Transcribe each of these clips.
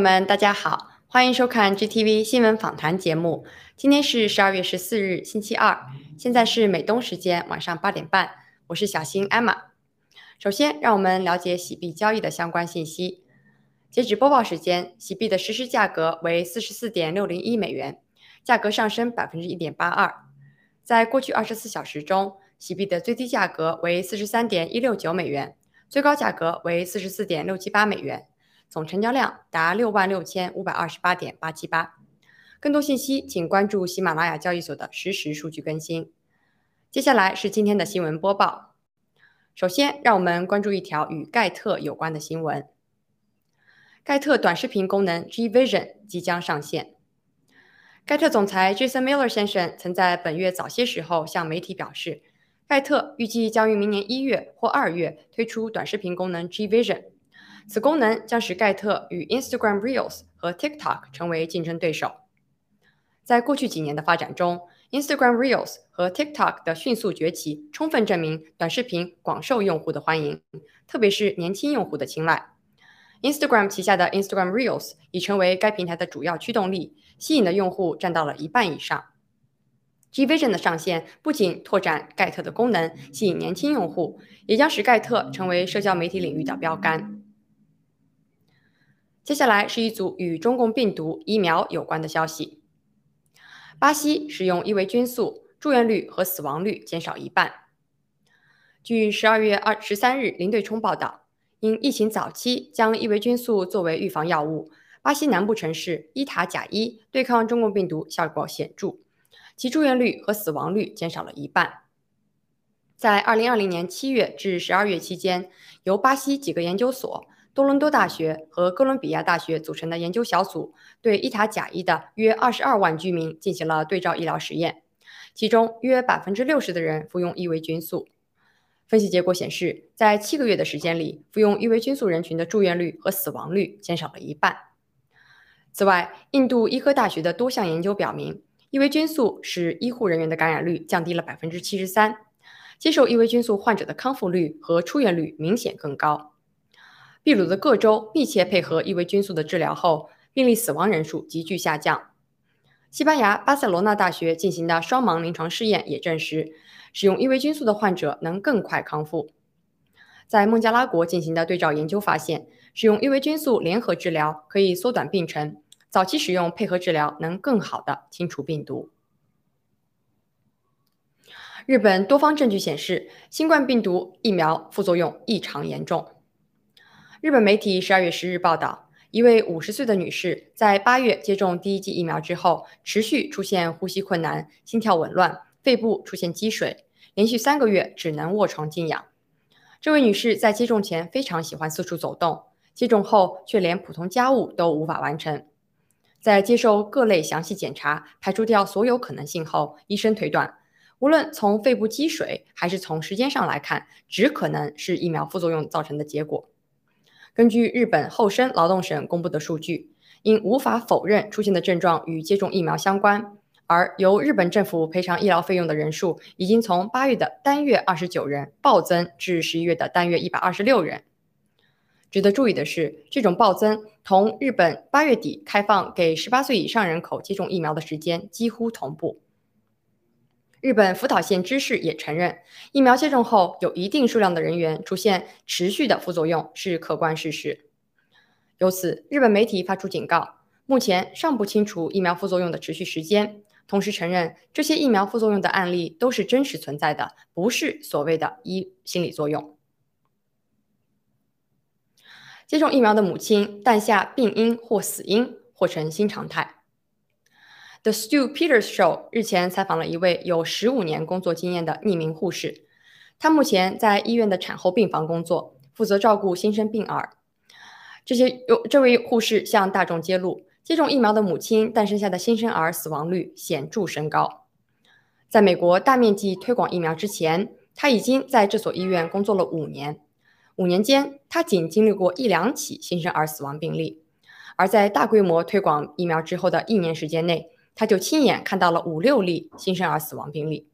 朋友们，大家好，欢迎收看 GTV 新闻访谈节目。今天是十二月十四日，星期二，现在是美东时间晚上八点半。我是小新 Emma。首先，让我们了解洗币交易的相关信息。截止播报时间，洗币的实时价格为四十四点六零一美元，价格上升百分之一点八二。在过去二十四小时中，洗币的最低价格为四十三点一六九美元，最高价格为四十四点六七八美元。总成交量达六万六千五百二十八点八七八。更多信息，请关注喜马拉雅交易所的实时数据更新。接下来是今天的新闻播报。首先，让我们关注一条与盖特有关的新闻。盖特短视频功能 G Vision 即将上线。盖特总裁 Jason Miller 先生曾在本月早些时候向媒体表示，盖特预计将于明年一月或二月推出短视频功能 G Vision。此功能将使盖特与 Instagram Reels 和 TikTok 成为竞争对手。在过去几年的发展中，Instagram Reels 和 TikTok 的迅速崛起，充分证明短视频广受用户的欢迎，特别是年轻用户的青睐。Instagram 旗下的 Instagram Reels 已成为该平台的主要驱动力，吸引的用户占到了一半以上。G Vision 的上线不仅拓展盖特的功能，吸引年轻用户，也将使盖特成为社交媒体领域的标杆。接下来是一组与中共病毒疫苗有关的消息。巴西使用伊维菌素，住院率和死亡率减少一半。据十二月二十三日林对冲报道，因疫情早期将伊维菌素作为预防药物，巴西南部城市伊塔贾伊对抗中共病毒效果显著，其住院率和死亡率减少了一半。在二零二零年七月至十二月期间，由巴西几个研究所。多伦多大学和哥伦比亚大学组成的研究小组对伊塔贾伊的约二十二万居民进行了对照医疗实验，其中约百分之六十的人服用伊维菌素。分析结果显示，在七个月的时间里，服用伊维菌素人群的住院率和死亡率减少了一半。此外，印度医科大学的多项研究表明，伊维菌素使医护人员的感染率降低了百分之七十三，接受伊维菌素患者的康复率和出院率明显更高。秘鲁的各州密切配合伊维菌素的治疗后，病例死亡人数急剧下降。西班牙巴塞罗那大学进行的双盲临床试验也证实，使用伊维菌素的患者能更快康复。在孟加拉国进行的对照研究发现，使用伊维菌素联合治疗可以缩短病程，早期使用配合治疗能更好的清除病毒。日本多方证据显示，新冠病毒疫苗副作用异常严重。日本媒体十二月十日报道，一位五十岁的女士在八月接种第一剂疫苗之后，持续出现呼吸困难、心跳紊乱、肺部出现积水，连续三个月只能卧床静养。这位女士在接种前非常喜欢四处走动，接种后却连普通家务都无法完成。在接受各类详细检查，排除掉所有可能性后，医生推断，无论从肺部积水还是从时间上来看，只可能是疫苗副作用造成的结果。根据日本厚生劳动省公布的数据，因无法否认出现的症状与接种疫苗相关，而由日本政府赔偿医疗费用的人数已经从八月的单月二十九人暴增至十一月的单月一百二十六人。值得注意的是，这种暴增同日本八月底开放给十八岁以上人口接种疫苗的时间几乎同步。日本福岛县知事也承认，疫苗接种后有一定数量的人员出现持续的副作用是客观事实。由此，日本媒体发出警告，目前尚不清楚疫苗副作用的持续时间，同时承认这些疫苗副作用的案例都是真实存在的，不是所谓的医心理作用。接种疫苗的母亲诞下病因或死因或成新常态。The Stu Peters Show 日前采访了一位有十五年工作经验的匿名护士，他目前在医院的产后病房工作，负责照顾新生病儿。这些有这位护士向大众揭露，接种疫苗的母亲诞生下的新生儿死亡率显著升高。在美国大面积推广疫苗之前，他已经在这所医院工作了五年。五年间，他仅经历过一两起新生儿死亡病例，而在大规模推广疫苗之后的一年时间内。他就亲眼看到了五六例新生儿死亡病例。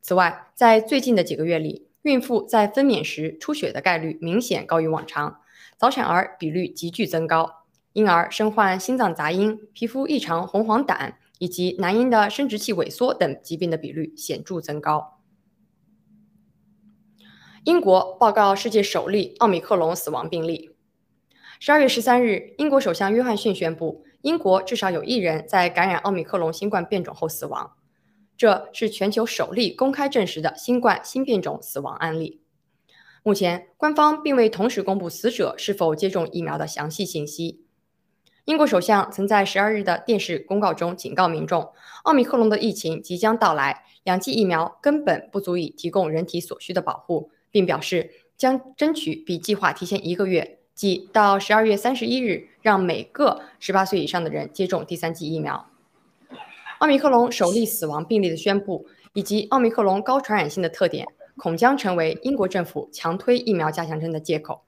此外，在最近的几个月里，孕妇在分娩时出血的概率明显高于往常，早产儿比率急剧增高。因而身患心脏杂音、皮肤异常红黄疸以及男婴的生殖器萎缩等疾病的比率显著增高。英国报告世界首例奥密克戎死亡病例。十二月十三日，英国首相约翰逊宣布，英国至少有一人在感染奥密克戎新冠变种后死亡，这是全球首例公开证实的新冠新变种死亡案例。目前，官方并未同时公布死者是否接种疫苗的详细信息。英国首相曾在十二日的电视公告中警告民众，奥密克戎的疫情即将到来，两剂疫苗根本不足以提供人体所需的保护。并表示将争取比计划提前一个月，即到十二月三十一日，让每个十八岁以上的人接种第三剂疫苗。奥密克戎首例死亡病例的宣布，以及奥密克戎高传染性的特点，恐将成为英国政府强推疫苗加强针的借口。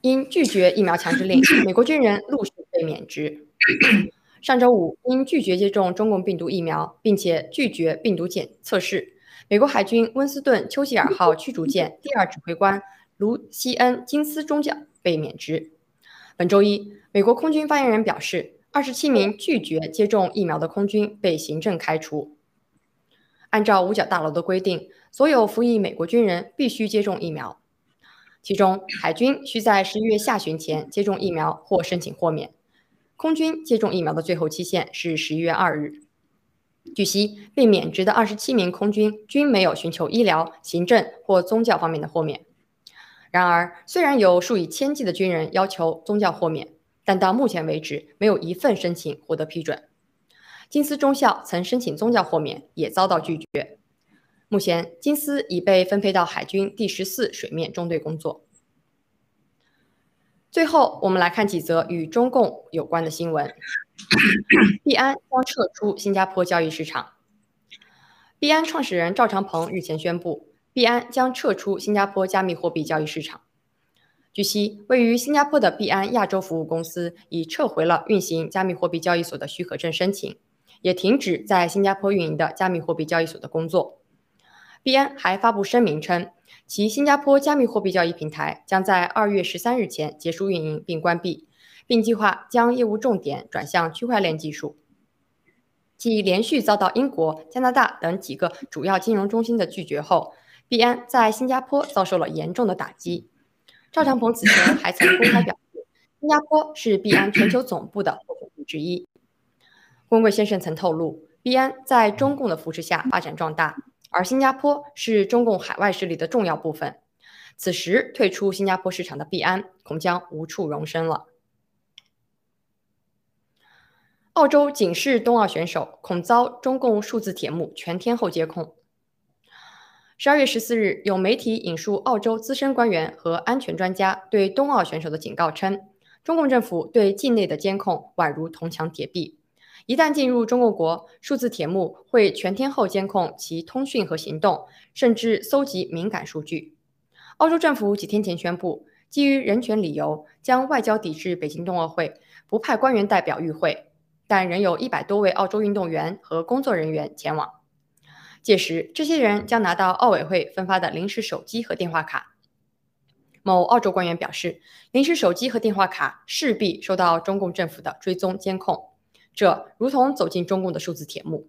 因拒绝疫苗强制令，美国军人陆续被免职。上周五，因拒绝接种中共病毒疫苗，并且拒绝病毒检测试。美国海军温斯顿·丘吉尔号驱逐舰第二指挥官卢西恩·金斯中将被免职。本周一，美国空军发言人表示，二十七名拒绝接种疫苗的空军被行政开除。按照五角大楼的规定，所有服役美国军人必须接种疫苗，其中海军需在十一月下旬前接种疫苗或申请豁免。空军接种疫苗的最后期限是十一月二日。据悉，被免职的二十七名空军均没有寻求医疗、行政或宗教方面的豁免。然而，虽然有数以千计的军人要求宗教豁免，但到目前为止，没有一份申请获得批准。金斯中校曾申请宗教豁免，也遭到拒绝。目前，金斯已被分配到海军第十四水面中队工作。最后，我们来看几则与中共有关的新闻。币安将撤出新加坡交易市场。币安创始人赵长鹏日前宣布，币安将撤出新加坡加密货币交易市场。据悉，位于新加坡的币安亚洲服务公司已撤回了运行加密货币交易所的许可证申请，也停止在新加坡运营的加密货币交易所的工作。币安还发布声明称，其新加坡加密货币交易平台将在二月十三日前结束运营并关闭。并计划将业务重点转向区块链技术。继连续遭到英国、加拿大等几个主要金融中心的拒绝后，币安在新加坡遭受了严重的打击。赵长鹏此前还曾公开表示，新加坡是币安全球总部的候选地之一。温贵先生曾透露，币安在中共的扶持下发展壮大，而新加坡是中共海外势力的重要部分。此时退出新加坡市场的币安，恐将无处容身了。澳洲警示冬奥选手恐遭中共数字铁幕全天候监控。十二月十四日，有媒体引述澳洲资深官员和安全专家对冬奥选手的警告称，中共政府对境内的监控宛如铜墙铁壁，一旦进入中共国，数字铁幕会全天候监控其通讯和行动，甚至搜集敏感数据。澳洲政府几天前宣布，基于人权理由，将外交抵制北京冬奥会，不派官员代表与会。但仍有一百多位澳洲运动员和工作人员前往。届时，这些人将拿到奥委会分发的临时手机和电话卡。某澳洲官员表示，临时手机和电话卡势必受到中共政府的追踪监控，这如同走进中共的数字铁幕。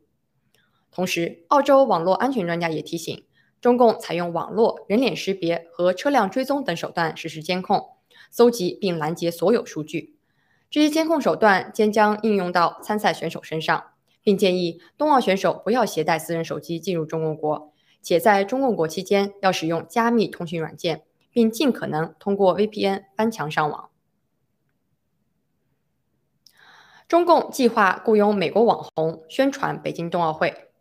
同时，澳洲网络安全专家也提醒，中共采用网络、人脸识别和车辆追踪等手段实施监控，搜集并拦截所有数据。这些监控手段将将应用到参赛选手身上，并建议冬奥选手不要携带私人手机进入中共国，且在中共国期间要使用加密通讯软件，并尽可能通过 VPN 翻墙上网。中共计划雇佣美国网红宣传北京冬奥会。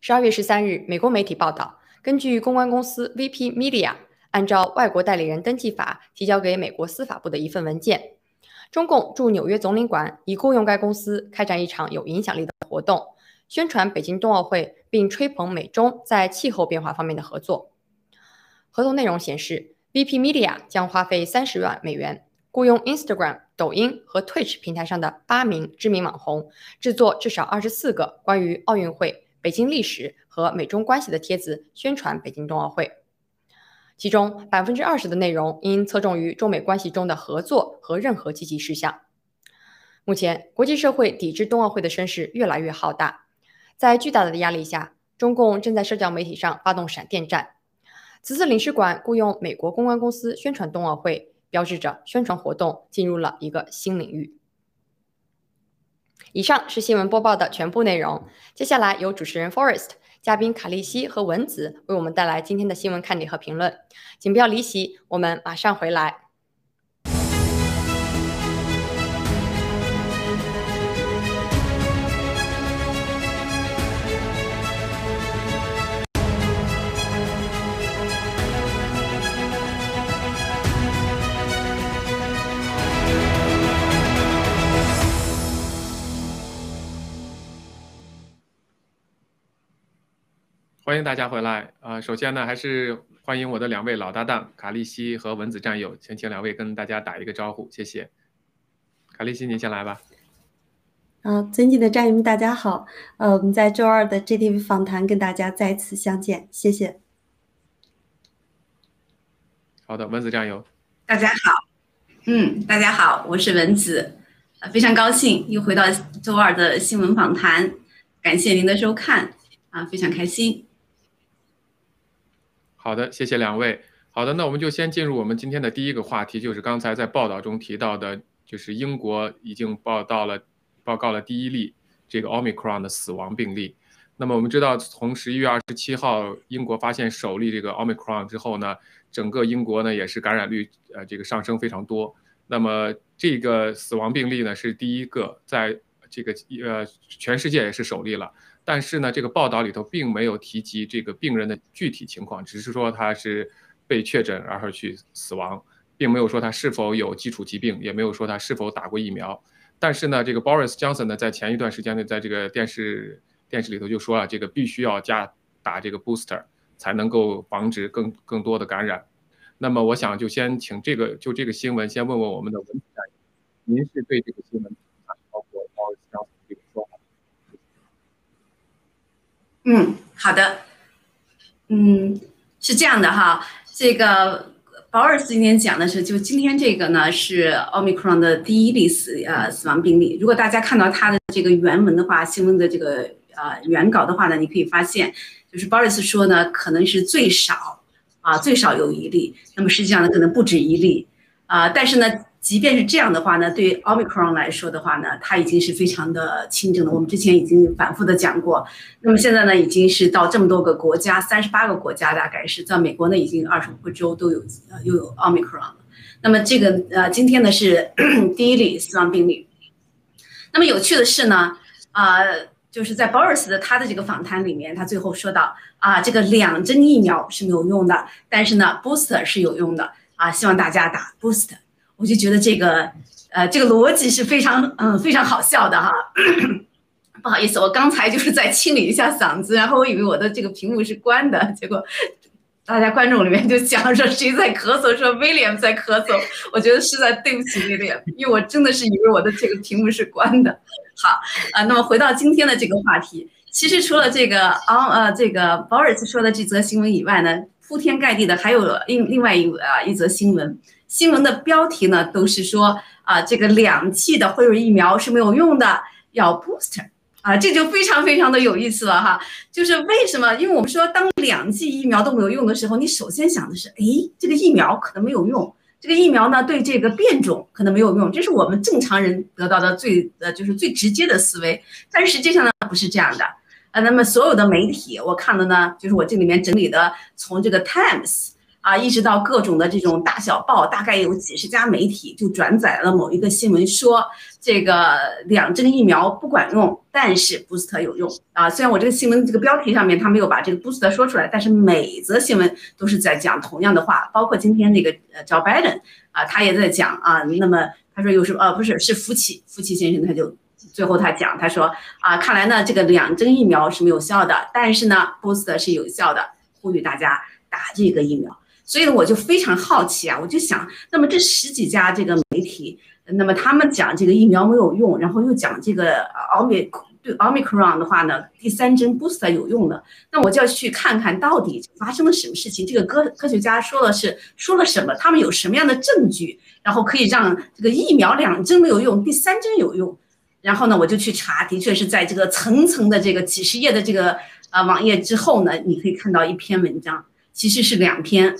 十二月十三日，美国媒体报道，根据公关公司 VP Media 按照外国代理人登记法提交给美国司法部的一份文件。中共驻纽约总领馆已雇佣该公司开展一场有影响力的活动，宣传北京冬奥会，并吹捧美中在气候变化方面的合作。合同内容显示，VP Media 将花费三十万美元，雇佣 Instagram、抖音和 Twitch 平台上的八名知名网红，制作至少二十四个关于奥运会、北京历史和美中关系的帖子，宣传北京冬奥会。其中百分之二十的内容应侧重于中美关系中的合作和任何积极事项。目前，国际社会抵制冬奥会的声势越来越浩大，在巨大的压力下，中共正在社交媒体上发动闪电战。此次领事馆雇佣美国公关公司宣传冬奥会，标志着宣传活动进入了一个新领域。以上是新闻播报的全部内容，接下来由主持人 Forest。嘉宾卡利西和文子为我们带来今天的新闻看点和评论，请不要离席，我们马上回来。欢迎大家回来啊！首先呢，还是欢迎我的两位老搭档卡利西和文子战友，先请两位跟大家打一个招呼，谢谢。卡利西，您先来吧。啊，尊敬的战友们，大家好。呃，我们在周二的 GTV 访谈跟大家再次相见，谢谢。好的，文子战友。大家好，嗯，大家好，我是文子，非常高兴又回到周二的新闻访谈，感谢您的收看，啊，非常开心。好的，谢谢两位。好的，那我们就先进入我们今天的第一个话题，就是刚才在报道中提到的，就是英国已经报道了报告了第一例这个 Omicron 的死亡病例。那么我们知道，从十一月二十七号英国发现首例这个 Omicron 之后呢，整个英国呢也是感染率呃这个上升非常多。那么这个死亡病例呢是第一个，在这个呃全世界也是首例了。但是呢，这个报道里头并没有提及这个病人的具体情况，只是说他是被确诊然后去死亡，并没有说他是否有基础疾病，也没有说他是否打过疫苗。但是呢，这个 Boris Johnson 呢，在前一段时间呢，在这个电视电视里头就说了，这个必须要加打这个 booster 才能够防止更更多的感染。那么我想就先请这个就这个新闻先问问我们的文主任，您是对这个新闻？嗯，好的，嗯，是这样的哈，这个保尔斯今天讲的是，就今天这个呢是奥密克戎的第一例死呃死亡病例。如果大家看到他的这个原文的话，新闻的这个呃原稿的话呢，你可以发现，就是保尔斯说呢，可能是最少啊最少有一例，那么实际上呢可能不止一例啊，但是呢。即便是这样的话呢，对于奥密克戎来说的话呢，它已经是非常的轻症了。我们之前已经反复的讲过，那么现在呢，已经是到这么多个国家，三十八个国家，大概是在美国呢，已经二十五个州都有呃又有奥密克戎了。那么这个呃，今天呢是 第一例死亡病例。那么有趣的是呢，啊，就是在 Boris 的他的这个访谈里面，他最后说到啊，这个两针疫苗是没有用的，但是呢，booster 是有用的啊，希望大家打 booster。我就觉得这个，呃，这个逻辑是非常，嗯，非常好笑的哈。不好意思，我刚才就是在清理一下嗓子，然后我以为我的这个屏幕是关的，结果大家观众里面就讲说谁在咳嗽，说 William 在咳嗽。我觉得实在对不起 William，因为我真的是以为我的这个屏幕是关的。好，啊，那么回到今天的这个话题，其实除了这个啊呃这个 Boris 说的这则新闻以外呢，铺天盖地的还有另另外一啊一则新闻。新闻的标题呢，都是说啊，这个两剂的辉瑞疫苗是没有用的，要 booster 啊，这就非常非常的有意思了哈。就是为什么？因为我们说，当两剂疫苗都没有用的时候，你首先想的是，哎，这个疫苗可能没有用，这个疫苗呢，对这个变种可能没有用，这是我们正常人得到的最呃，就是最直接的思维。但实际上呢，不是这样的啊。那么所有的媒体，我看的呢，就是我这里面整理的，从这个 Times。啊，一直到各种的这种大小报，大概有几十家媒体就转载了某一个新闻，说这个两针疫苗不管用，但是 boost 有用啊。虽然我这个新闻这个标题上面他没有把这个 boost 说出来，但是每则新闻都是在讲同样的话，包括今天那个呃 Joe Biden 啊，他也在讲啊。那么他说有什么？呃，不是，是福奇，福奇先生他就最后他讲，他说啊，看来呢这个两针疫苗是没有效的，但是呢 boost 是有效的，呼吁大家打这个疫苗。所以呢，我就非常好奇啊，我就想，那么这十几家这个媒体，那么他们讲这个疫苗没有用，然后又讲这个奥密对 Omicron 的话呢，第三针 booster 有用的，那我就要去看看到底发生了什么事情。这个科科学家说了是说了什么？他们有什么样的证据，然后可以让这个疫苗两针没有用，第三针有用？然后呢，我就去查，的确是在这个层层的这个几十页的这个呃网页之后呢，你可以看到一篇文章，其实是两篇，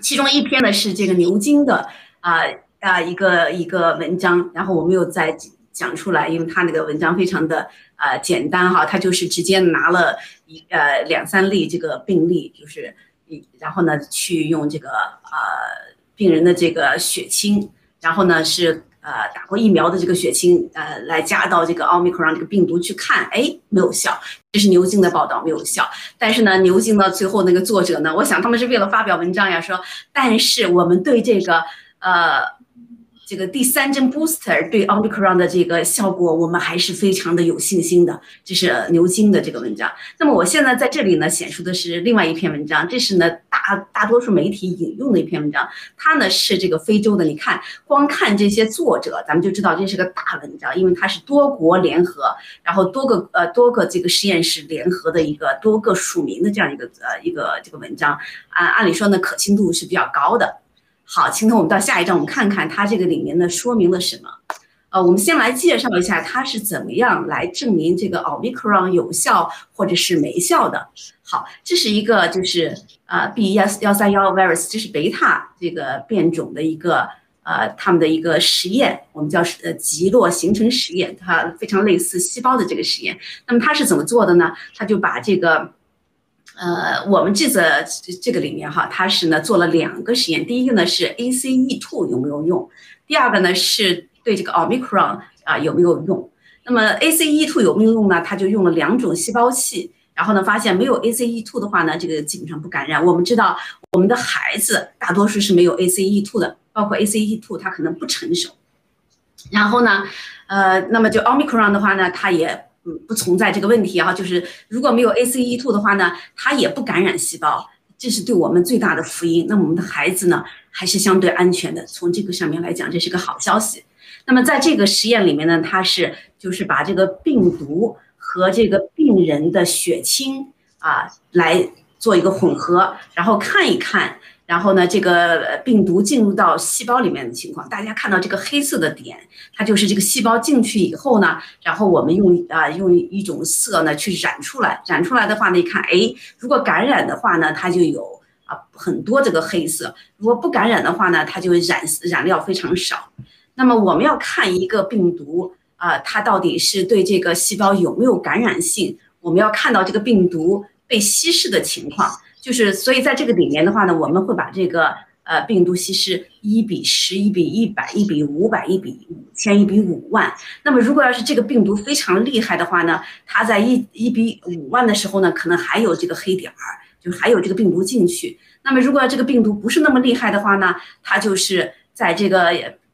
其中一篇呢是这个牛津的啊啊一个一个文章，然后我没有再讲出来，因为他那个文章非常的呃简单哈，他就是直接拿了一呃两三例这个病例，就是一然后呢去用这个呃病人的这个血清，然后呢是。呃，打过疫苗的这个血清，呃，来加到这个奥密克戎这个病毒去看，哎，没有效。这是牛津的报道，没有效。但是呢，牛津呢，最后那个作者呢，我想他们是为了发表文章呀，说，但是我们对这个，呃。这个第三针 booster 对 omicron 的这个效果，我们还是非常的有信心的。这是牛津的这个文章。那么我现在在这里呢，显示的是另外一篇文章，这是呢大大多数媒体引用的一篇文章。它呢是这个非洲的，你看，光看这些作者，咱们就知道这是个大文章，因为它是多国联合，然后多个呃多个这个实验室联合的一个多个署名的这样一个呃一个这个文章。按按理说呢，可信度是比较高的。好，今天我们到下一章，我们看看它这个里面呢说明了什么。呃，我们先来介绍一下它是怎么样来证明这个奥密克戎有效或者是没效的。好，这是一个就是呃 B 幺幺三幺 virus，这是贝塔这个变种的一个呃他们的一个实验，我们叫呃极落形成实验，它非常类似细胞的这个实验。那么它是怎么做的呢？它就把这个。呃，我们这个这个里面哈，它是呢做了两个实验，第一个呢是 ACE2 有没有用，第二个呢是对这个 Omicron 啊有没有用。那么 ACE2 有没有用呢？它就用了两种细胞器，然后呢发现没有 ACE2 的话呢，这个基本上不感染。我们知道我们的孩子大多数是没有 ACE2 的，包括 ACE2 它可能不成熟。然后呢，呃，那么就 Omicron 的话呢，它也。不存在这个问题哈，就是如果没有 ACE2 的话呢，它也不感染细胞，这是对我们最大的福音。那我们的孩子呢，还是相对安全的。从这个上面来讲，这是个好消息。那么在这个实验里面呢，它是就是把这个病毒和这个病人的血清啊来做一个混合，然后看一看。然后呢，这个病毒进入到细胞里面的情况，大家看到这个黑色的点，它就是这个细胞进去以后呢，然后我们用啊用一种色呢去染出来，染出来的话呢，一看，哎，如果感染的话呢，它就有啊很多这个黑色；如果不感染的话呢，它就染染料非常少。那么我们要看一个病毒啊，它到底是对这个细胞有没有感染性，我们要看到这个病毒被稀释的情况。就是，所以在这个里面的话呢，我们会把这个呃病毒稀释一比十、一比一百、一比五百、一比五千、一比五万。那么如果要是这个病毒非常厉害的话呢，它在一一比五万的时候呢，可能还有这个黑点儿，就还有这个病毒进去。那么如果这个病毒不是那么厉害的话呢，它就是在这个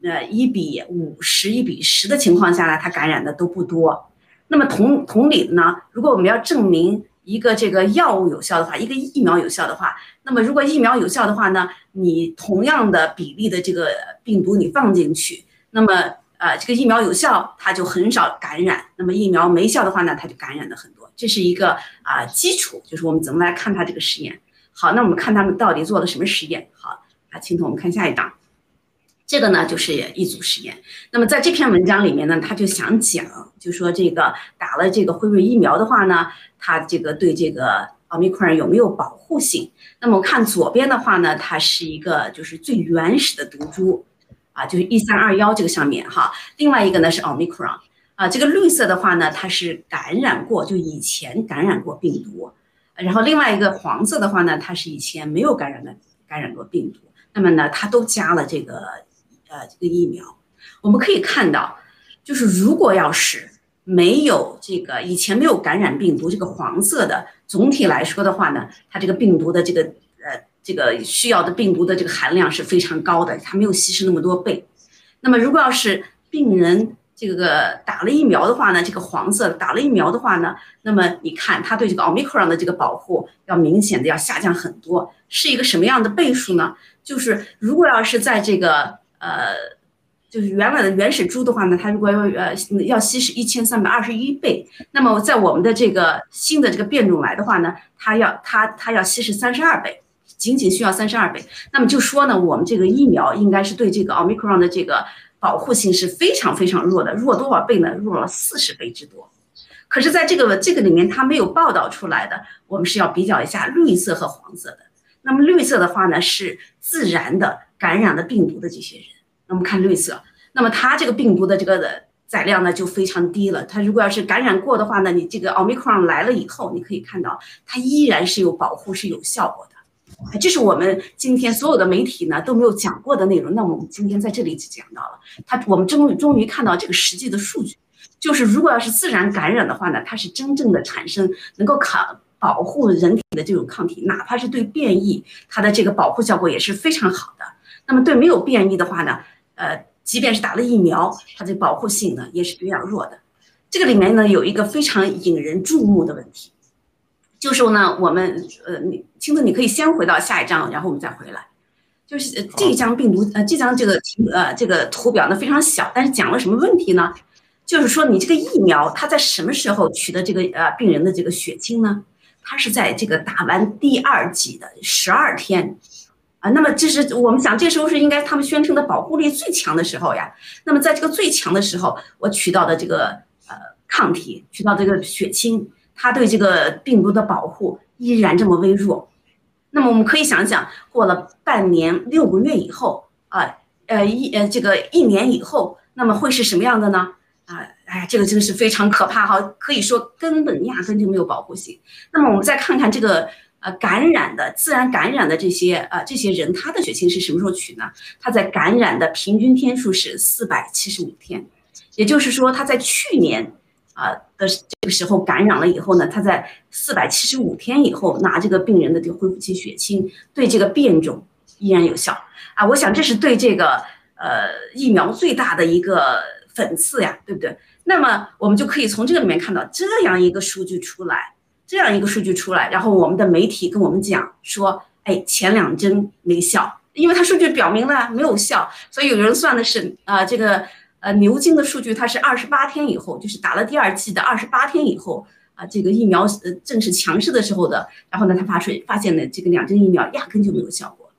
呃一比五十、一比十的情况下呢，它感染的都不多。那么同同理呢，如果我们要证明。一个这个药物有效的话，一个疫苗有效的话，那么如果疫苗有效的话呢，你同样的比例的这个病毒你放进去，那么呃这个疫苗有效，它就很少感染；那么疫苗没效的话呢，它就感染的很多。这是一个啊基础，就是我们怎么来看它这个实验。好，那我们看他们到底做了什么实验。好，啊，青铜，我们看下一档。这个呢就是一组实验。那么在这篇文章里面呢，他就想讲，就说这个打了这个辉瑞疫苗的话呢，它这个对这个奥密克戎有没有保护性？那么我看左边的话呢，它是一个就是最原始的毒株，啊，就是一三二幺这个上面哈。另外一个呢是奥密克戎，啊，这个绿色的话呢，它是感染过，就以前感染过病毒。然后另外一个黄色的话呢，它是以前没有感染的，感染过病毒。那么呢，它都加了这个。呃，这个疫苗，我们可以看到，就是如果要是没有这个以前没有感染病毒，这个黄色的，总体来说的话呢，它这个病毒的这个呃这个需要的病毒的这个含量是非常高的，它没有稀释那么多倍。那么如果要是病人这个打了疫苗的话呢，这个黄色打了疫苗的话呢，那么你看它对这个奥密克戎的这个保护要明显的要下降很多，是一个什么样的倍数呢？就是如果要是在这个呃，就是原来的原始株的话呢，它如果要呃要稀释一千三百二十一倍，那么在我们的这个新的这个变种来的话呢，它要它它要稀释三十二倍，仅仅需要三十二倍。那么就说呢，我们这个疫苗应该是对这个奥密克戎的这个保护性是非常非常弱的，弱多少倍呢？弱了四十倍之多。可是，在这个这个里面，它没有报道出来的，我们是要比较一下绿色和黄色的。那么绿色的话呢，是自然的感染的病毒的这些人。那么看绿色，那么它这个病毒的这个的载量呢就非常低了。它如果要是感染过的话呢，你这个奥密克戎来了以后，你可以看到它依然是有保护，是有效果的。这是我们今天所有的媒体呢都没有讲过的内容。那我们今天在这里就讲到了，它我们终于终于看到这个实际的数据，就是如果要是自然感染的话呢，它是真正的产生能够抗保护人体的这种抗体，哪怕是对变异，它的这个保护效果也是非常好的。那么对没有变异的话呢？呃，即便是打了疫苗，它的保护性呢也是比较弱的。这个里面呢有一个非常引人注目的问题，就是呢，我们呃，你青子你可以先回到下一章，然后我们再回来。就是这一张病毒呃，这张这个呃这个图表呢非常小，但是讲了什么问题呢？就是说你这个疫苗它在什么时候取得这个呃病人的这个血清呢？它是在这个打完第二剂的十二天。啊，那么这是我们想，这时候是应该他们宣称的保护力最强的时候呀。那么在这个最强的时候，我取到的这个呃抗体，取到这个血清，它对这个病毒的保护依然这么微弱。那么我们可以想想，过了半年、六个月以后啊，呃一呃这个一年以后，那么会是什么样的呢？啊，哎，这个真是非常可怕哈，可以说根本压根就没有保护性。那么我们再看看这个。呃，感染的自然感染的这些呃这些人，他的血清是什么时候取呢？他在感染的平均天数是四百七十五天，也就是说他在去年啊的这个时候感染了以后呢，他在四百七十五天以后拿这个病人的这个恢复期血清，对这个变种依然有效啊！我想这是对这个呃疫苗最大的一个讽刺呀，对不对？那么我们就可以从这个里面看到这样一个数据出来。这样一个数据出来，然后我们的媒体跟我们讲说，哎，前两针没效，因为它数据表明了没有效，所以有人算的是啊，这个呃牛津的数据它是二十八天以后，就是打了第二剂的二十八天以后啊，这个疫苗呃正是强势的时候的，然后呢，他发出发现呢，这个两针疫苗压根就没有效果。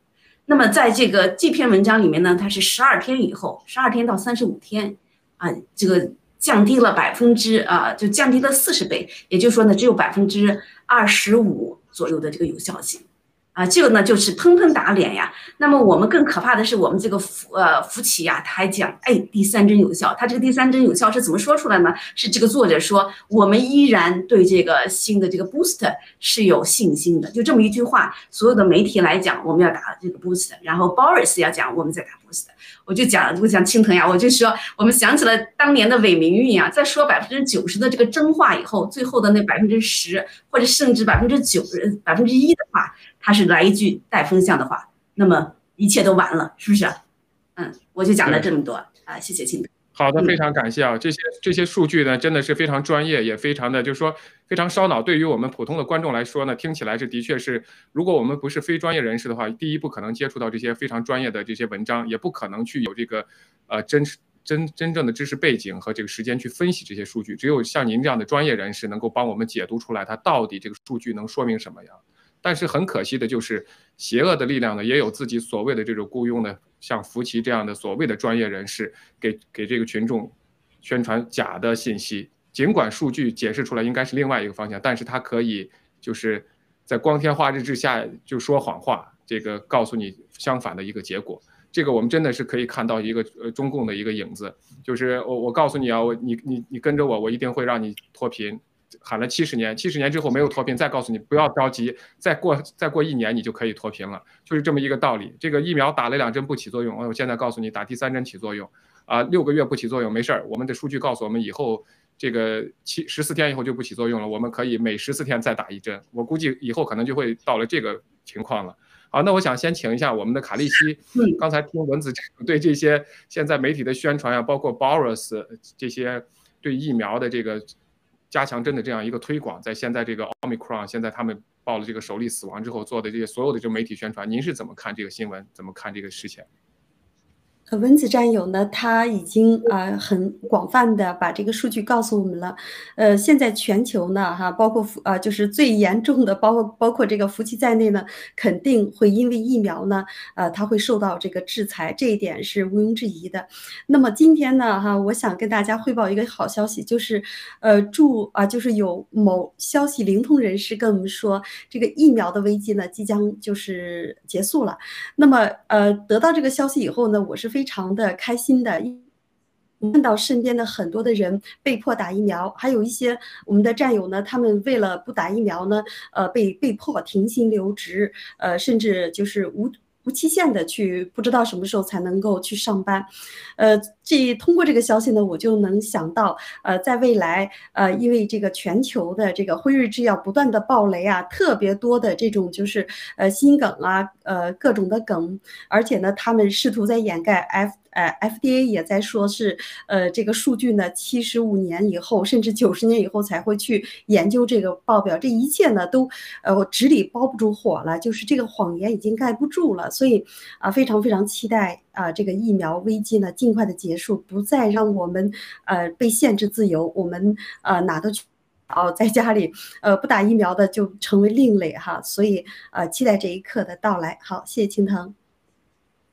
那么在这个这篇文章里面呢，它是十二天以后，十二天到三十五天啊，这个。降低了百分之啊，就降低了四十倍，也就是说呢，只有百分之二十五左右的这个有效性。啊，这个呢就是砰砰打脸呀。那么我们更可怕的是，我们这个福呃福奇呀，他还讲，哎，第三针有效。他这个第三针有效是怎么说出来呢？是这个作者说，我们依然对这个新的这个 boost 是有信心的。就这么一句话，所有的媒体来讲，我们要打这个 boost，然后 Boris 要讲我们在打我就讲，我讲青藤呀，我就说，我们想起了当年的伪民运呀，在说百分之九十的这个真话以后，最后的那百分之十，或者甚至百分之九、百分之一的话。他是来一句带风向的话，那么一切都完了，是不是？嗯，我就讲了这么多啊，谢谢青藤。好的，非常感谢啊，这些这些数据呢，真的是非常专业，也非常的就是说非常烧脑。对于我们普通的观众来说呢，听起来是的确是，如果我们不是非专业人士的话，第一不可能接触到这些非常专业的这些文章，也不可能去有这个呃真实真真正的知识背景和这个时间去分析这些数据。只有像您这样的专业人士，能够帮我们解读出来，它到底这个数据能说明什么样。但是很可惜的就是，邪恶的力量呢，也有自己所谓的这种雇佣的，像福奇这样的所谓的专业人士，给给这个群众宣传假的信息。尽管数据解释出来应该是另外一个方向，但是他可以就是在光天化日之下就说谎话，这个告诉你相反的一个结果。这个我们真的是可以看到一个呃中共的一个影子，就是我我告诉你啊，我你你你跟着我，我一定会让你脱贫。喊了七十年，七十年之后没有脱贫，再告诉你不要着急，再过再过一年你就可以脱贫了，就是这么一个道理。这个疫苗打了两针不起作用，我现在告诉你打第三针起作用，啊，六个月不起作用没事儿，我们的数据告诉我们以后这个七十四天以后就不起作用了，我们可以每十四天再打一针，我估计以后可能就会到了这个情况了。好，那我想先请一下我们的卡利西，刚才听文子 对这些现在媒体的宣传啊，包括 Boris 这些对疫苗的这个。加强针的这样一个推广，在现在这个奥密克戎，现在他们报了这个首例死亡之后做的这些所有的这媒体宣传，您是怎么看这个新闻？怎么看这个事情？呃，蚊子战友呢，他已经啊很广泛的把这个数据告诉我们了。呃，现在全球呢，哈，包括夫啊，就是最严重的，包括包括这个夫妻在内呢，肯定会因为疫苗呢，呃，他会受到这个制裁，这一点是毋庸置疑的。那么今天呢，哈，我想跟大家汇报一个好消息，就是，呃，祝啊，就是有某消息灵通人士跟我们说，这个疫苗的危机呢，即将就是结束了。那么，呃，得到这个消息以后呢，我是。非常的开心的，看到身边的很多的人被迫打疫苗，还有一些我们的战友呢，他们为了不打疫苗呢，呃，被被迫停薪留职，呃，甚至就是无。无期限的去，不知道什么时候才能够去上班，呃，这通过这个消息呢，我就能想到，呃，在未来，呃，因为这个全球的这个辉瑞制药不断的爆雷啊，特别多的这种就是呃心梗啊，呃各种的梗，而且呢，他们试图在掩盖 F。呃，FDA 也在说是，呃，这个数据呢，七十五年以后，甚至九十年以后才会去研究这个报表，这一切呢，都，呃，纸里包不住火了，就是这个谎言已经盖不住了，所以啊，非常非常期待啊，这个疫苗危机呢尽快的结束，不再让我们呃被限制自由，我们呃哪都去，哦，在家里呃不打疫苗的就成为另类哈，所以呃期待这一刻的到来。好，谢谢青藤。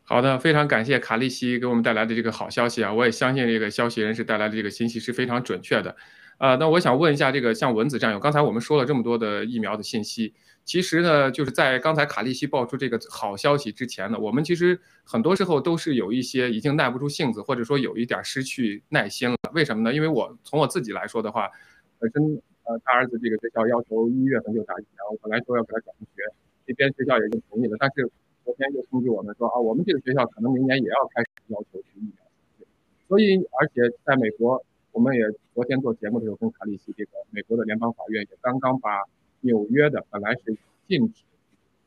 好的，非常感谢卡利西给我们带来的这个好消息啊！我也相信这个消息人士带来的这个信息是非常准确的。呃，那我想问一下，这个像蚊子战友，刚才我们说了这么多的疫苗的信息，其实呢，就是在刚才卡利西爆出这个好消息之前呢，我们其实很多时候都是有一些已经耐不住性子，或者说有一点失去耐心了。为什么呢？因为我从我自己来说的话，本身呃大儿子这个学校要求一月份就打疫苗，本来说要给他转学，这边学校也就同意了，但是。昨天又通知我们说啊，我们这个学校可能明年也要开始要求去疫苗，所以而且在美国，我们也昨天做节目的时候跟卡利西这个美国的联邦法院也刚刚把纽约的本来是禁止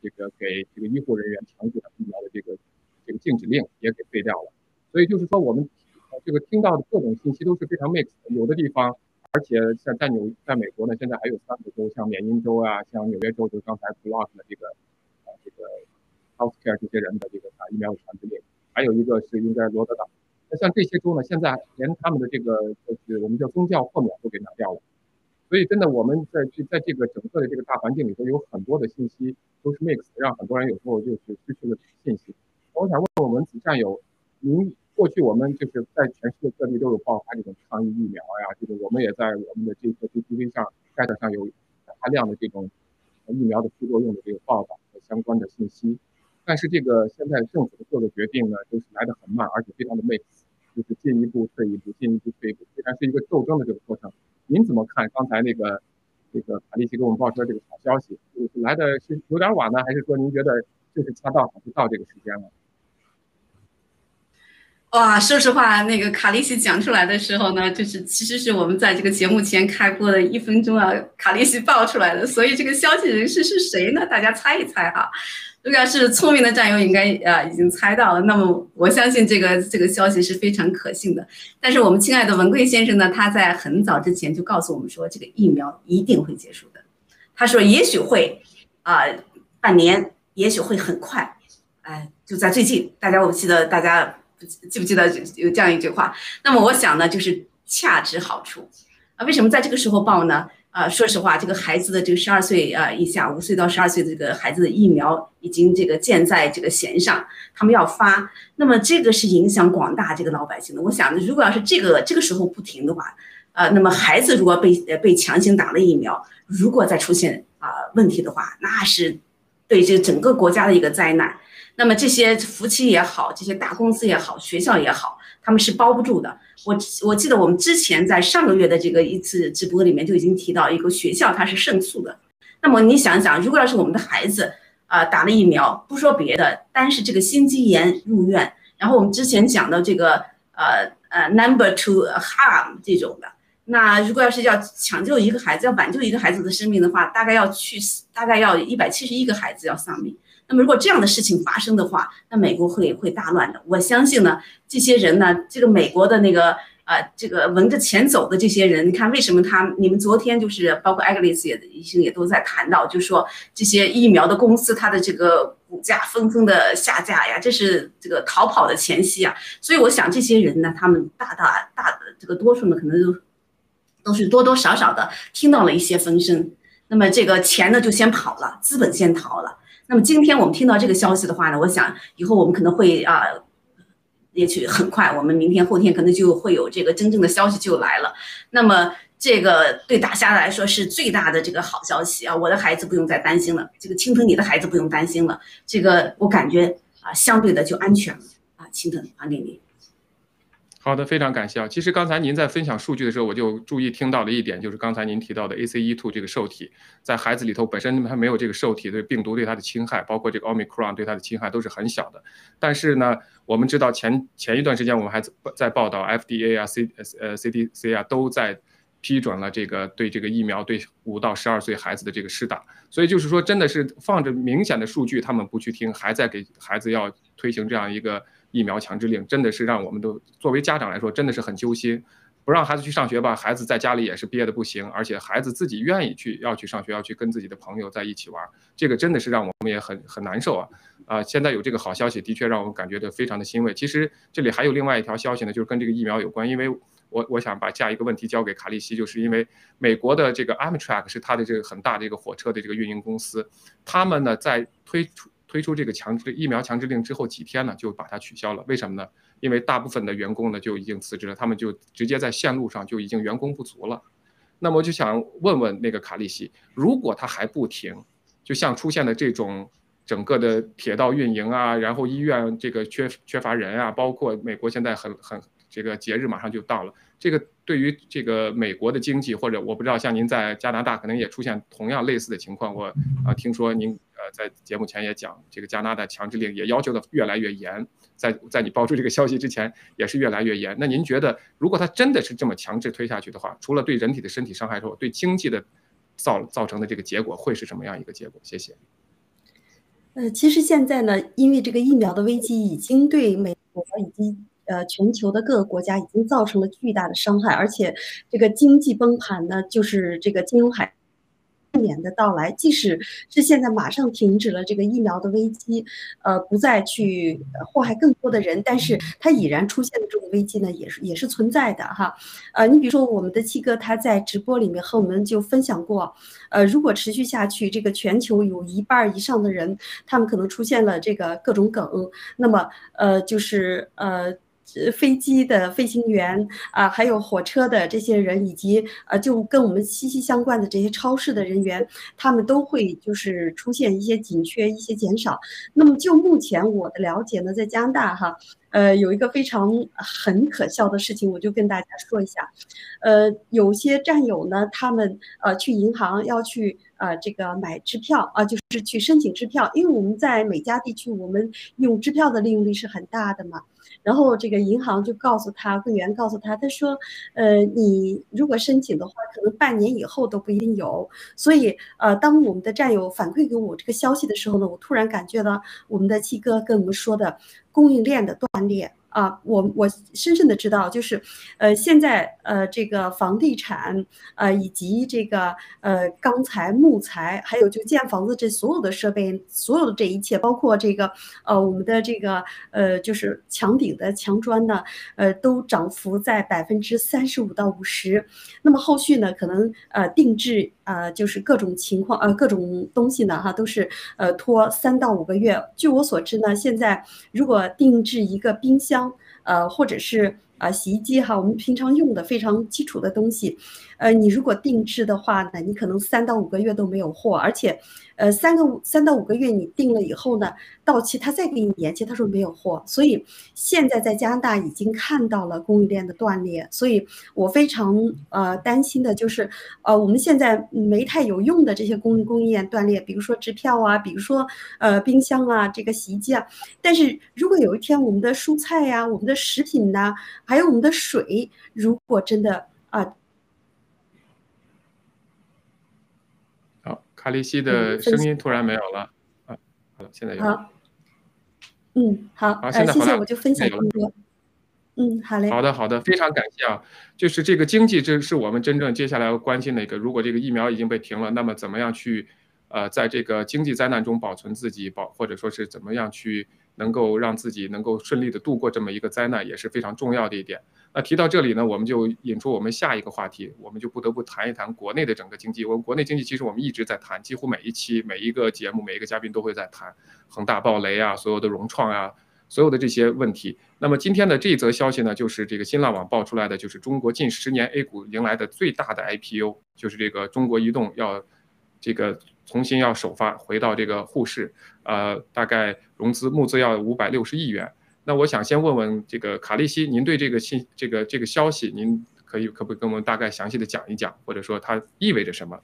这个给这个医护人员强制打疫苗的这个这个禁止令也给废掉了，所以就是说我们这个听到的各种信息都是非常 mix，有的地方，而且像在纽在美国呢，现在还有三个州，像缅因州啊，像纽约州，就刚才 block 的这个啊这个。healthcare 这些人的这个打疫苗的强制令，还有一个是应该罗德岛。那像这些州呢，现在连他们的这个就是我们叫宗教豁免都给拿掉了。所以真的我们在在这个整个的这个大环境里头，有很多的信息都是 mix，让很多人有时候就是失去了信息。我想问问我们子战友，您过去我们就是在全世界各地都有爆发这种抗疫疫苗呀，这个我们也在我们的这个 PPT 上 get 上有大量的这种疫苗的副作用的这个报道和相关的信息。但是这个现在政府的各个决定呢，都是来得很慢，而且非常的 mix，就是进一步退一步，进一步退一步，虽然是一个斗争的这个过程。您怎么看刚才那个这个卡利奇给我们报出来这个好消息？来的是有点晚呢，还是说您觉得就是恰到好处到这个时间了？哇，说实话，那个卡利西讲出来的时候呢，就是其实是我们在这个节目前开播的一分钟啊，卡利西爆出来的，所以这个消息人士是谁呢？大家猜一猜哈。如果要是聪明的战友，应该啊已经猜到了。那么我相信这个这个消息是非常可信的。但是我们亲爱的文贵先生呢，他在很早之前就告诉我们说，这个疫苗一定会结束的。他说也许会啊半年，也许会很快，哎就在最近。大家我记得大家记不记得有这样一句话？那么我想呢，就是恰值好处啊。为什么在这个时候报呢？啊，说实话，这个孩子的这个十二岁啊以下，五岁到十二岁的这个孩子的疫苗已经这个建在这个弦上，他们要发，那么这个是影响广大这个老百姓的。我想，如果要是这个这个时候不停的话，呃，那么孩子如果被被强行打了疫苗，如果再出现啊问题的话，那是对这整个国家的一个灾难。那么这些夫妻也好，这些大公司也好，学校也好，他们是包不住的。我我记得我们之前在上个月的这个一次直播里面就已经提到一个学校它是胜诉的。那么你想想，如果要是我们的孩子啊打了疫苗，不说别的，单是这个心肌炎入院，然后我们之前讲的这个呃呃 number to harm 这种的，那如果要是要抢救一个孩子，要挽救一个孩子的生命的话，大概要去大概要一百七十一个孩子要丧命。那么如果这样的事情发生的话，那美国会会大乱的。我相信呢，这些人呢，这个美国的那个呃，这个闻着钱走的这些人，你看为什么他？你们昨天就是包括艾格丽斯也医生也都在谈到，就说这些疫苗的公司，它的这个股价纷纷的下架呀，这是这个逃跑的前夕啊。所以我想这些人呢，他们大大大的这个多数呢，可能都都是多多少少的听到了一些风声，那么这个钱呢就先跑了，资本先逃了。那么今天我们听到这个消息的话呢，我想以后我们可能会啊。也许很快，我们明天后天可能就会有这个真正的消息就来了。那么这个对大家来说是最大的这个好消息啊！我的孩子不用再担心了，这个青藤你的孩子不用担心了。这个我感觉啊，相对的就安全了啊，青藤还给你。好的，非常感谢啊。其实刚才您在分享数据的时候，我就注意听到了一点，就是刚才您提到的 ACE2 这个受体，在孩子里头本身还没有这个受体的病毒对它的侵害，包括这个 Omicron 对它的侵害都是很小的。但是呢，我们知道前前一段时间我们还在报道 FDA 啊、C 呃 CDC 啊都在批准了这个对这个疫苗对五到十二岁孩子的这个施打，所以就是说真的是放着明显的数据，他们不去听，还在给孩子要推行这样一个。疫苗强制令真的是让我们都作为家长来说真的是很揪心，不让孩子去上学吧，孩子在家里也是憋得不行，而且孩子自己愿意去要去上学，要去跟自己的朋友在一起玩，这个真的是让我们也很很难受啊啊！现在有这个好消息，的确让我们感觉到非常的欣慰。其实这里还有另外一条消息呢，就是跟这个疫苗有关，因为我我想把下一个问题交给卡利西，就是因为美国的这个 Amtrak 是它的这个很大的一个火车的这个运营公司，他们呢在推出。推出这个强制疫苗强制令之后几天呢，就把它取消了。为什么呢？因为大部分的员工呢就已经辞职了，他们就直接在线路上就已经员工不足了。那么我就想问问那个卡利西，如果他还不停，就像出现的这种整个的铁道运营啊，然后医院这个缺缺乏人啊，包括美国现在很很这个节日马上就到了，这个对于这个美国的经济，或者我不知道像您在加拿大可能也出现同样类似的情况，我啊听说您。呃，在节目前也讲，这个加拿大强制令也要求的越来越严，在在你爆出这个消息之前，也是越来越严。那您觉得，如果它真的是这么强制推下去的话，除了对人体的身体伤害之后，对经济的造造成的这个结果会是什么样一个结果？谢谢。呃，其实现在呢，因为这个疫苗的危机已经对美国以及呃全球的各个国家已经造成了巨大的伤害，而且这个经济崩盘呢，就是这个金融海。年的到来，即使是现在马上停止了这个疫苗的危机，呃，不再去祸害更多的人，但是它已然出现的这种危机呢，也是也是存在的哈。呃，你比如说我们的七哥他在直播里面和我们就分享过，呃，如果持续下去，这个全球有一半以上的人，他们可能出现了这个各种梗，那么呃，就是呃。飞机的飞行员啊，还有火车的这些人，以及呃，就跟我们息息相关的这些超市的人员，他们都会就是出现一些紧缺、一些减少。那么就目前我的了解呢，在加拿大哈，呃，有一个非常很可笑的事情，我就跟大家说一下。呃，有些战友呢，他们呃去银行要去呃这个买支票啊，就是去申请支票，因为我们在美加地区，我们用支票的利用率是很大的嘛。然后这个银行就告诉他，柜员告诉他，他说，呃，你如果申请的话，可能半年以后都不一定有。所以，呃，当我们的战友反馈给我这个消息的时候呢，我突然感觉到我们的七哥跟我们说的供应链的断裂。啊，我我深深的知道，就是，呃，现在呃，这个房地产，呃，以及这个呃钢材、木材，还有就建房子这所有的设备，所有的这一切，包括这个呃我们的这个呃就是墙顶的墙砖呢，呃，都涨幅在百分之三十五到五十。那么后续呢，可能呃定制呃，就是各种情况呃各种东西呢哈，都是呃拖三到五个月。据我所知呢，现在如果定制一个冰箱，呃，或者是呃，洗衣机哈，我们平常用的非常基础的东西，呃，你如果定制的话呢，你可能三到五个月都没有货，而且。呃，三个五三到五个月你定了以后呢，到期他再给你延期，他说没有货，所以现在在加拿大已经看到了供应链的断裂，所以我非常呃担心的就是，呃，我们现在没太有用的这些供供应链断裂，比如说支票啊，比如说呃冰箱啊，这个洗衣机啊，但是如果有一天我们的蔬菜呀、我们的食品呐，还有我们的水，如果真的啊。卡利西的声音突然没有了，啊，好了，现在有。好，嗯，好，好，现在谢谢，我就分享这么多。嗯，好嘞。好的，好的，非常感谢啊。就是这个经济，这是我们真正接下来要关心的一个。如果这个疫苗已经被停了，那么怎么样去，呃，在这个经济灾难中保存自己，保或者说是怎么样去能够让自己能够顺利的度过这么一个灾难，也是非常重要的一点。那提到这里呢，我们就引出我们下一个话题，我们就不得不谈一谈国内的整个经济。我们国内经济其实我们一直在谈，几乎每一期每一个节目每一个嘉宾都会在谈恒大暴雷啊，所有的融创啊。所有的这些问题，那么今天的这一则消息呢，就是这个新浪网爆出来的，就是中国近十年 A 股迎来的最大的 IPO，就是这个中国移动要这个重新要首发回到这个沪市，呃，大概融资募资要五百六十亿元。那我想先问问这个卡利西，您对这个信这个这个消息，您可以可不可以跟我们大概详细的讲一讲，或者说它意味着什么？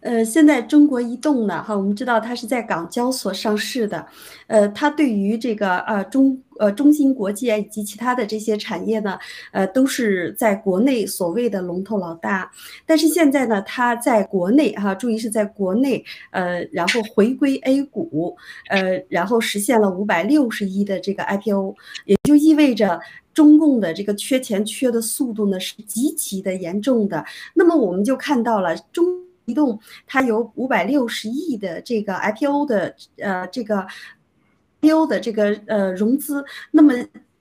呃，现在中国移动呢，哈，我们知道它是在港交所上市的，呃，它对于这个呃中呃中芯国际啊以及其他的这些产业呢，呃，都是在国内所谓的龙头老大。但是现在呢，它在国内哈，注意是在国内，呃，然后回归 A 股，呃，然后实现了五百六十亿的这个 IPO，也就意味着中共的这个缺钱缺的速度呢是极其的严重的。那么我们就看到了中。移动它有五百六十亿的这个 IPO 的呃这个 IPO 的这个呃融资，那么。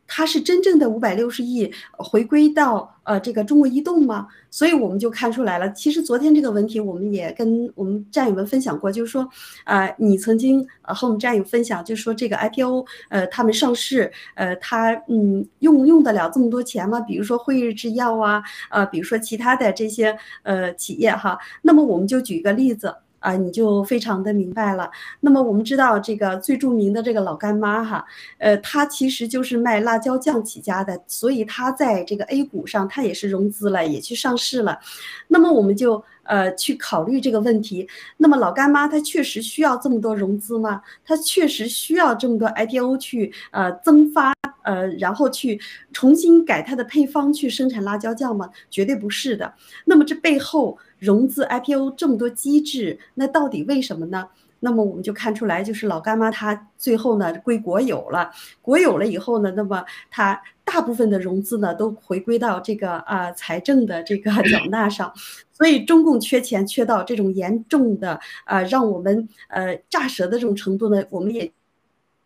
它是真正的五百六十亿回归到呃这个中国移动吗？所以我们就看出来了。其实昨天这个问题我们也跟我们战友们分享过，就是说，呃，你曾经呃和我们战友分享，就是说这个 IPO 呃他们上市呃他嗯用用得了这么多钱吗？比如说辉瑞制药啊，呃比如说其他的这些呃企业哈。那么我们就举一个例子。啊，你就非常的明白了。那么我们知道这个最著名的这个老干妈哈，呃，它其实就是卖辣椒酱起家的，所以它在这个 A 股上它也是融资了，也去上市了。那么我们就呃去考虑这个问题。那么老干妈它确实需要这么多融资吗？它确实需要这么多 IPO 去呃增发呃，然后去重新改它的配方去生产辣椒酱吗？绝对不是的。那么这背后。融资 IPO 这么多机制，那到底为什么呢？那么我们就看出来，就是老干妈它最后呢归国有了，国有了以后呢，那么它大部分的融资呢都回归到这个啊财政的这个 缴纳上，所以中共缺钱缺到这种严重的啊让我们呃炸舌的这种程度呢，我们也。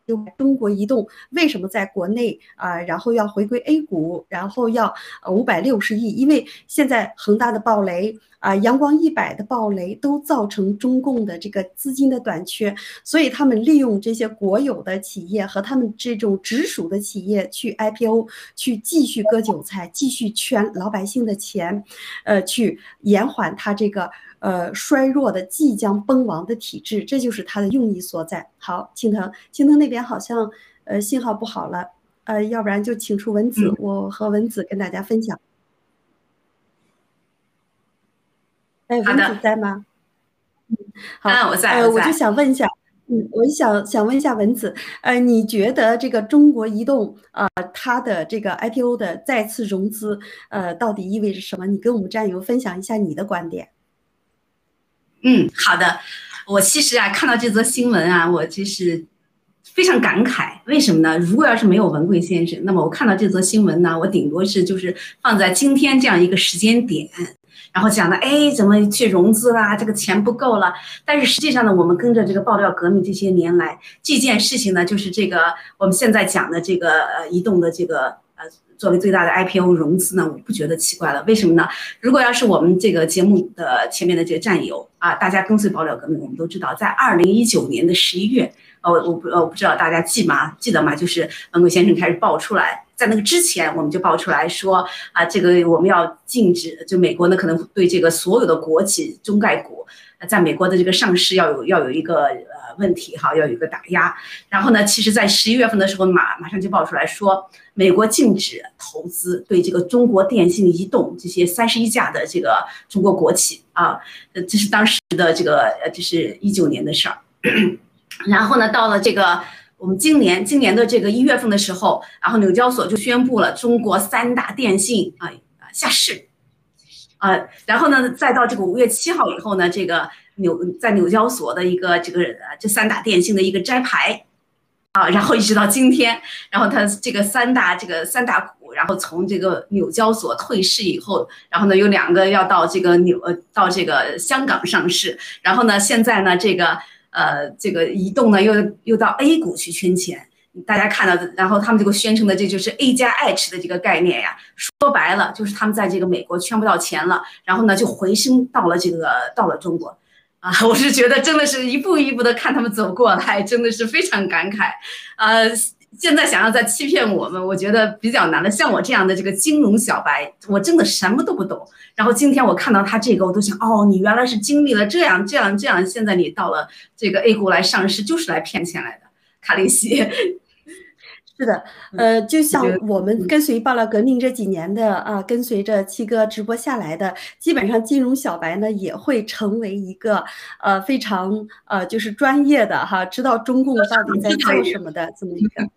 就中国移动为什么在国内啊？然后要回归 A 股，然后要五百六十亿？因为现在恒大的暴雷啊，阳光一百的暴雷都造成中共的这个资金的短缺，所以他们利用这些国有的企业和他们这种直属的企业去 IPO，去继续割韭菜，继续圈老百姓的钱，呃，去延缓他这个。呃，衰弱的即将崩亡的体制，这就是它的用意所在。好，青藤，青藤那边好像呃信号不好了，呃，要不然就请出文子，我和文子跟大家分享。哎，文子在吗？嗯，好，我在。呃，我就想问一下，嗯，我想想问一下文子，呃，你觉得这个中国移动啊，它的这个 IPO 的再次融资，呃，到底意味着什么？你跟我们战友分享一下你的观点。嗯，好的。我其实啊，看到这则新闻啊，我就是非常感慨。为什么呢？如果要是没有文贵先生，那么我看到这则新闻呢，我顶多是就是放在今天这样一个时间点，然后讲的，哎，怎么去融资啦？这个钱不够了。但是实际上呢，我们跟着这个爆料革命这些年来，这件事情呢，就是这个我们现在讲的这个呃移动的这个。作为最大的 IPO 融资呢，我不觉得奇怪了。为什么呢？如果要是我们这个节目的前面的这个战友啊，大家跟随爆料革命，我们都知道，在二零一九年的十一月，呃，我不，呃，我不知道大家记吗？记得吗？就是文贵先生开始爆出来，在那个之前，我们就爆出来说啊，这个我们要禁止，就美国呢可能对这个所有的国企中概股，在美国的这个上市要有要有一个呃。问题哈，要有一个打压。然后呢，其实，在十一月份的时候，马马上就爆出来说，美国禁止投资对这个中国电信、移动这些三十一家的这个中国国企啊。这是当时的这个，呃，这是一九年的事儿。然后呢，到了这个我们今年今年的这个一月份的时候，然后纽交所就宣布了中国三大电信啊啊下市啊。然后呢，再到这个五月七号以后呢，这个。纽在纽交所的一个这个这三大电信的一个摘牌，啊，然后一直到今天，然后它这个三大这个三大股，然后从这个纽交所退市以后，然后呢有两个要到这个纽呃到这个香港上市，然后呢现在呢这个呃这个移动呢又又到 A 股去圈钱，大家看到的，然后他们这个宣称的这就是 A 加 H 的这个概念呀，说白了就是他们在这个美国圈不到钱了，然后呢就回升到了这个到了中国。啊，我是觉得真的是一步一步的看他们走过来，真的是非常感慨。呃，现在想要再欺骗我们，我觉得比较难的。像我这样的这个金融小白，我真的什么都不懂。然后今天我看到他这个，我都想，哦，你原来是经历了这样这样这样，现在你到了这个 A 股来上市，就是来骗钱来的，卡利西。是的，呃，就像我们跟随爆料革命这几年的啊，跟随着七哥直播下来的，基本上金融小白呢也会成为一个呃非常呃就是专业的哈，知道中共到底在做什么的这么一个。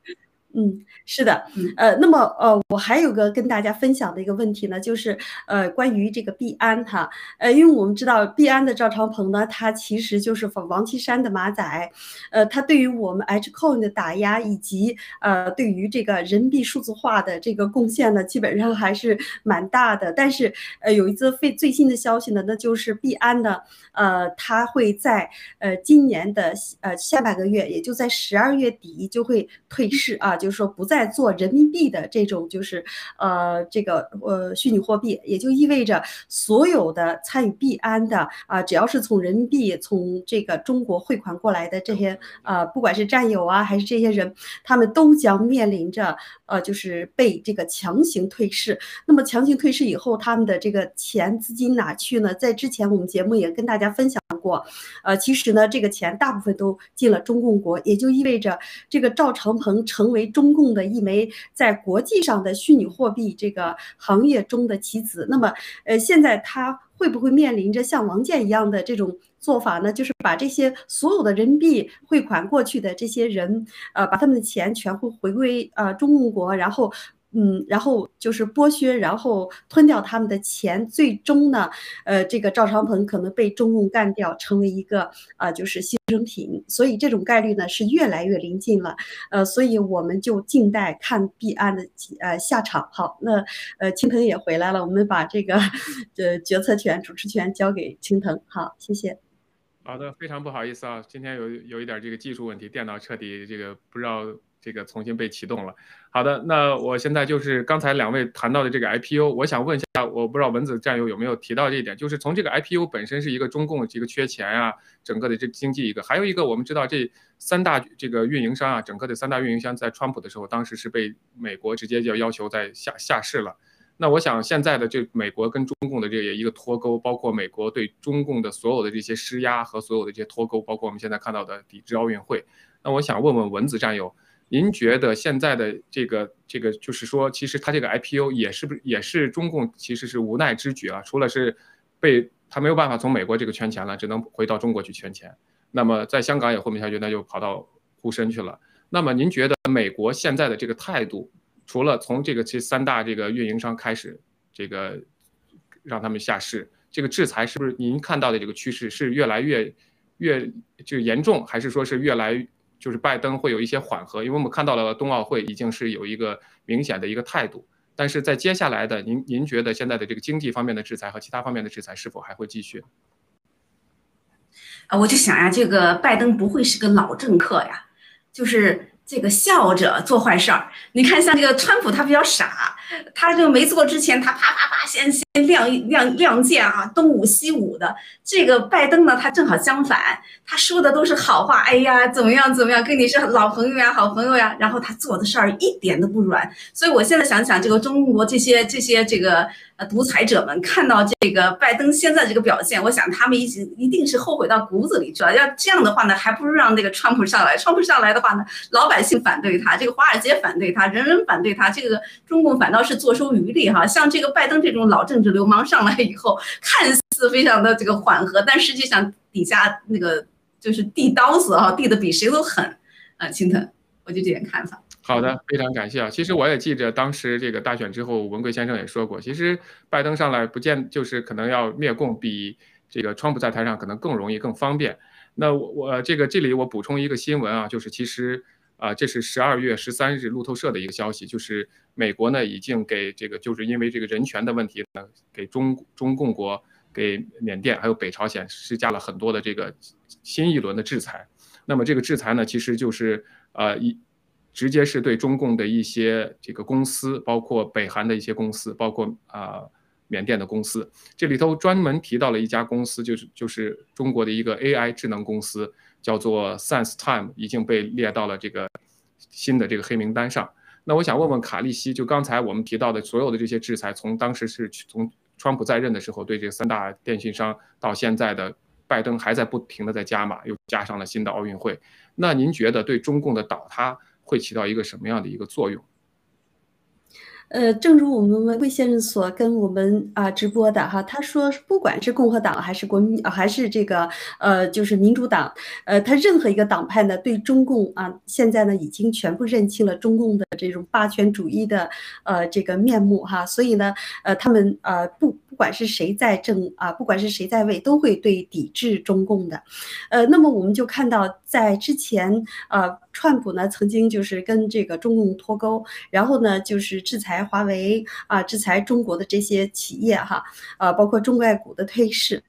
嗯，是的，呃，那么呃，我还有个跟大家分享的一个问题呢，就是呃，关于这个币安哈，呃，因为我们知道币安的赵长鹏呢，他其实就是王岐山的马仔，呃，他对于我们 H coin 的打压以及呃，对于这个人民币数字化的这个贡献呢，基本上还是蛮大的。但是呃，有一则最最新的消息呢，那就是币安呢，呃，他会在呃今年的呃下半个月，也就在十二月底就会退市啊。就是说不再做人民币的这种，就是呃这个呃虚拟货币，也就意味着所有的参与币安的啊，只要是从人民币从这个中国汇款过来的这些呃，不管是战友啊还是这些人，他们都将面临着呃就是被这个强行退市。那么强行退市以后，他们的这个钱资金哪去呢？在之前我们节目也跟大家分享过，呃其实呢这个钱大部分都进了中共国，也就意味着这个赵长鹏成为。中共的一枚在国际上的虚拟货币这个行业中的棋子，那么，呃，现在他会不会面临着像王建一样的这种做法呢？就是把这些所有的人民币汇款过去的这些人，呃，把他们的钱全部回归呃中共国，然后。嗯，然后就是剥削，然后吞掉他们的钱，最终呢，呃，这个赵长鹏可能被中共干掉，成为一个啊，就是牺牲品。所以这种概率呢是越来越临近了，呃，所以我们就静待看币安的呃下场。好，那呃青藤也回来了，我们把这个呃决策权、主持权交给青藤。好，谢谢。好的，非常不好意思啊，今天有有一点这个技术问题，电脑彻底这个不知道。这个重新被启动了。好的，那我现在就是刚才两位谈到的这个 IPO，我想问一下，我不知道文子战友有没有提到这一点，就是从这个 IPO 本身是一个中共这个缺钱啊，整个的这经济一个，还有一个我们知道这三大这个运营商啊，整个的三大运营商在川普的时候，当时是被美国直接就要求在下下市了。那我想现在的这美国跟中共的这个一个脱钩，包括美国对中共的所有的这些施压和所有的这些脱钩，包括我们现在看到的抵制奥运会。那我想问问文子战友。您觉得现在的这个这个就是说，其实它这个 IPO 也是不是也是中共其实是无奈之举啊？除了是被他没有办法从美国这个圈钱了，只能回到中国去圈钱。那么在香港也混不下去，那就跑到沪深去了。那么您觉得美国现在的这个态度，除了从这个这三大这个运营商开始，这个让他们下市，这个制裁是不是您看到的这个趋势是越来越越就严重，还是说是越来？就是拜登会有一些缓和，因为我们看到了冬奥会已经是有一个明显的一个态度，但是在接下来的您您觉得现在的这个经济方面的制裁和其他方面的制裁是否还会继续？啊，我就想呀，这个拜登不会是个老政客呀，就是这个笑着做坏事儿。你看像这个川普，他比较傻，他就没做之前，他啪啪啪先先亮亮亮剑啊，东舞西舞的。这个拜登呢，他正好相反。他说的都是好话，哎呀，怎么样怎么样，跟你是老朋友呀，好朋友呀。然后他做的事儿一点都不软，所以我现在想想，这个中国这些这些这个呃独裁者们看到这个拜登现在这个表现，我想他们一直一定是后悔到骨子里去了。要这样的话呢，还不如让那个川普上来。川普上来的话呢，老百姓反对他，这个华尔街反对他，人人反对他，这个中共反倒是坐收渔利哈。像这个拜登这种老政治流氓上来以后，看似非常的这个缓和，但实际上底下那个。就是递刀子啊，递的比谁都狠，啊，青藤，我就这点看法。好的，非常感谢啊。其实我也记着，当时这个大选之后，文贵先生也说过，其实拜登上来不见就是可能要灭共，比这个川普在台上可能更容易、更方便。那我我这个这里我补充一个新闻啊，就是其实啊，这是十二月十三日路透社的一个消息，就是美国呢已经给这个，就是因为这个人权的问题呢，给中中共国、给缅甸还有北朝鲜施加了很多的这个新一轮的制裁。那么这个制裁呢，其实就是呃一直接是对中共的一些这个公司，包括北韩的一些公司，包括啊缅甸的公司。这里头专门提到了一家公司，就是就是中国的一个 AI 智能公司。叫做 SenseTime 已经被列到了这个新的这个黑名单上。那我想问问卡利西，就刚才我们提到的所有的这些制裁，从当时是从川普在任的时候对这三大电信商，到现在的拜登还在不停的在加码，又加上了新的奥运会。那您觉得对中共的倒塌会起到一个什么样的一个作用？呃，正如我们魏先生所跟我们啊直播的哈，他说，不管是共和党还是国民，还是这个呃，就是民主党，呃，他任何一个党派呢，对中共啊，现在呢已经全部认清了中共的这种霸权主义的呃这个面目哈，所以呢，呃，他们呃不不管是谁在政啊，不管是谁在位，都会对抵制中共的，呃，那么我们就看到在之前呃。川普呢曾经就是跟这个中共脱钩，然后呢就是制裁华为啊，制裁中国的这些企业哈，呃，包括中概股的退市。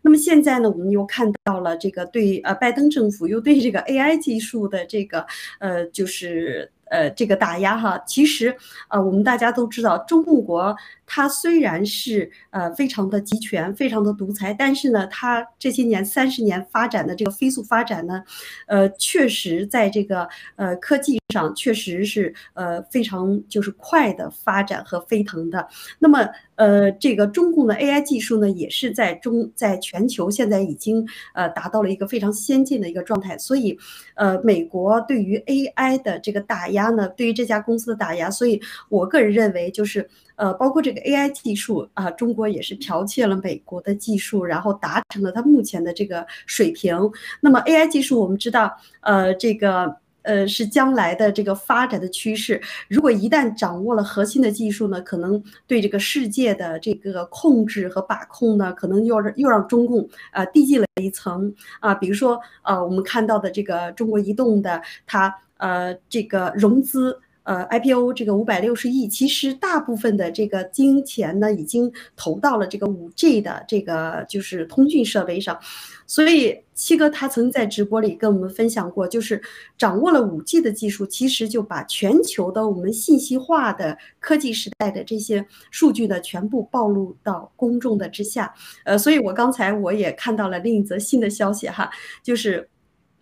那么现在呢，我们又看到了这个对呃拜登政府又对这个 AI 技术的这个呃就是。呃，这个打压哈，其实，呃，我们大家都知道，中共国它虽然是呃非常的集权，非常的独裁，但是呢，它这些年三十年发展的这个飞速发展呢，呃，确实在这个呃科技上确实是呃非常就是快的发展和飞腾的。那么，呃，这个中共的 AI 技术呢，也是在中在全球现在已经呃达到了一个非常先进的一个状态。所以，呃，美国对于 AI 的这个打压。呢，对于这家公司的打压，所以我个人认为，就是呃，包括这个 AI 技术啊，中国也是剽窃了美国的技术，然后达成了它目前的这个水平。那么 AI 技术，我们知道，呃，这个。呃，是将来的这个发展的趋势。如果一旦掌握了核心的技术呢，可能对这个世界的这个控制和把控呢，可能又又让中共呃递进了一层啊。比如说呃，我们看到的这个中国移动的它呃这个融资。呃，IPO 这个五百六十亿，其实大部分的这个金钱呢，已经投到了这个五 G 的这个就是通讯设备上。所以七哥他曾在直播里跟我们分享过，就是掌握了五 G 的技术，其实就把全球的我们信息化的科技时代的这些数据呢，全部暴露到公众的之下。呃，所以我刚才我也看到了另一则新的消息哈，就是。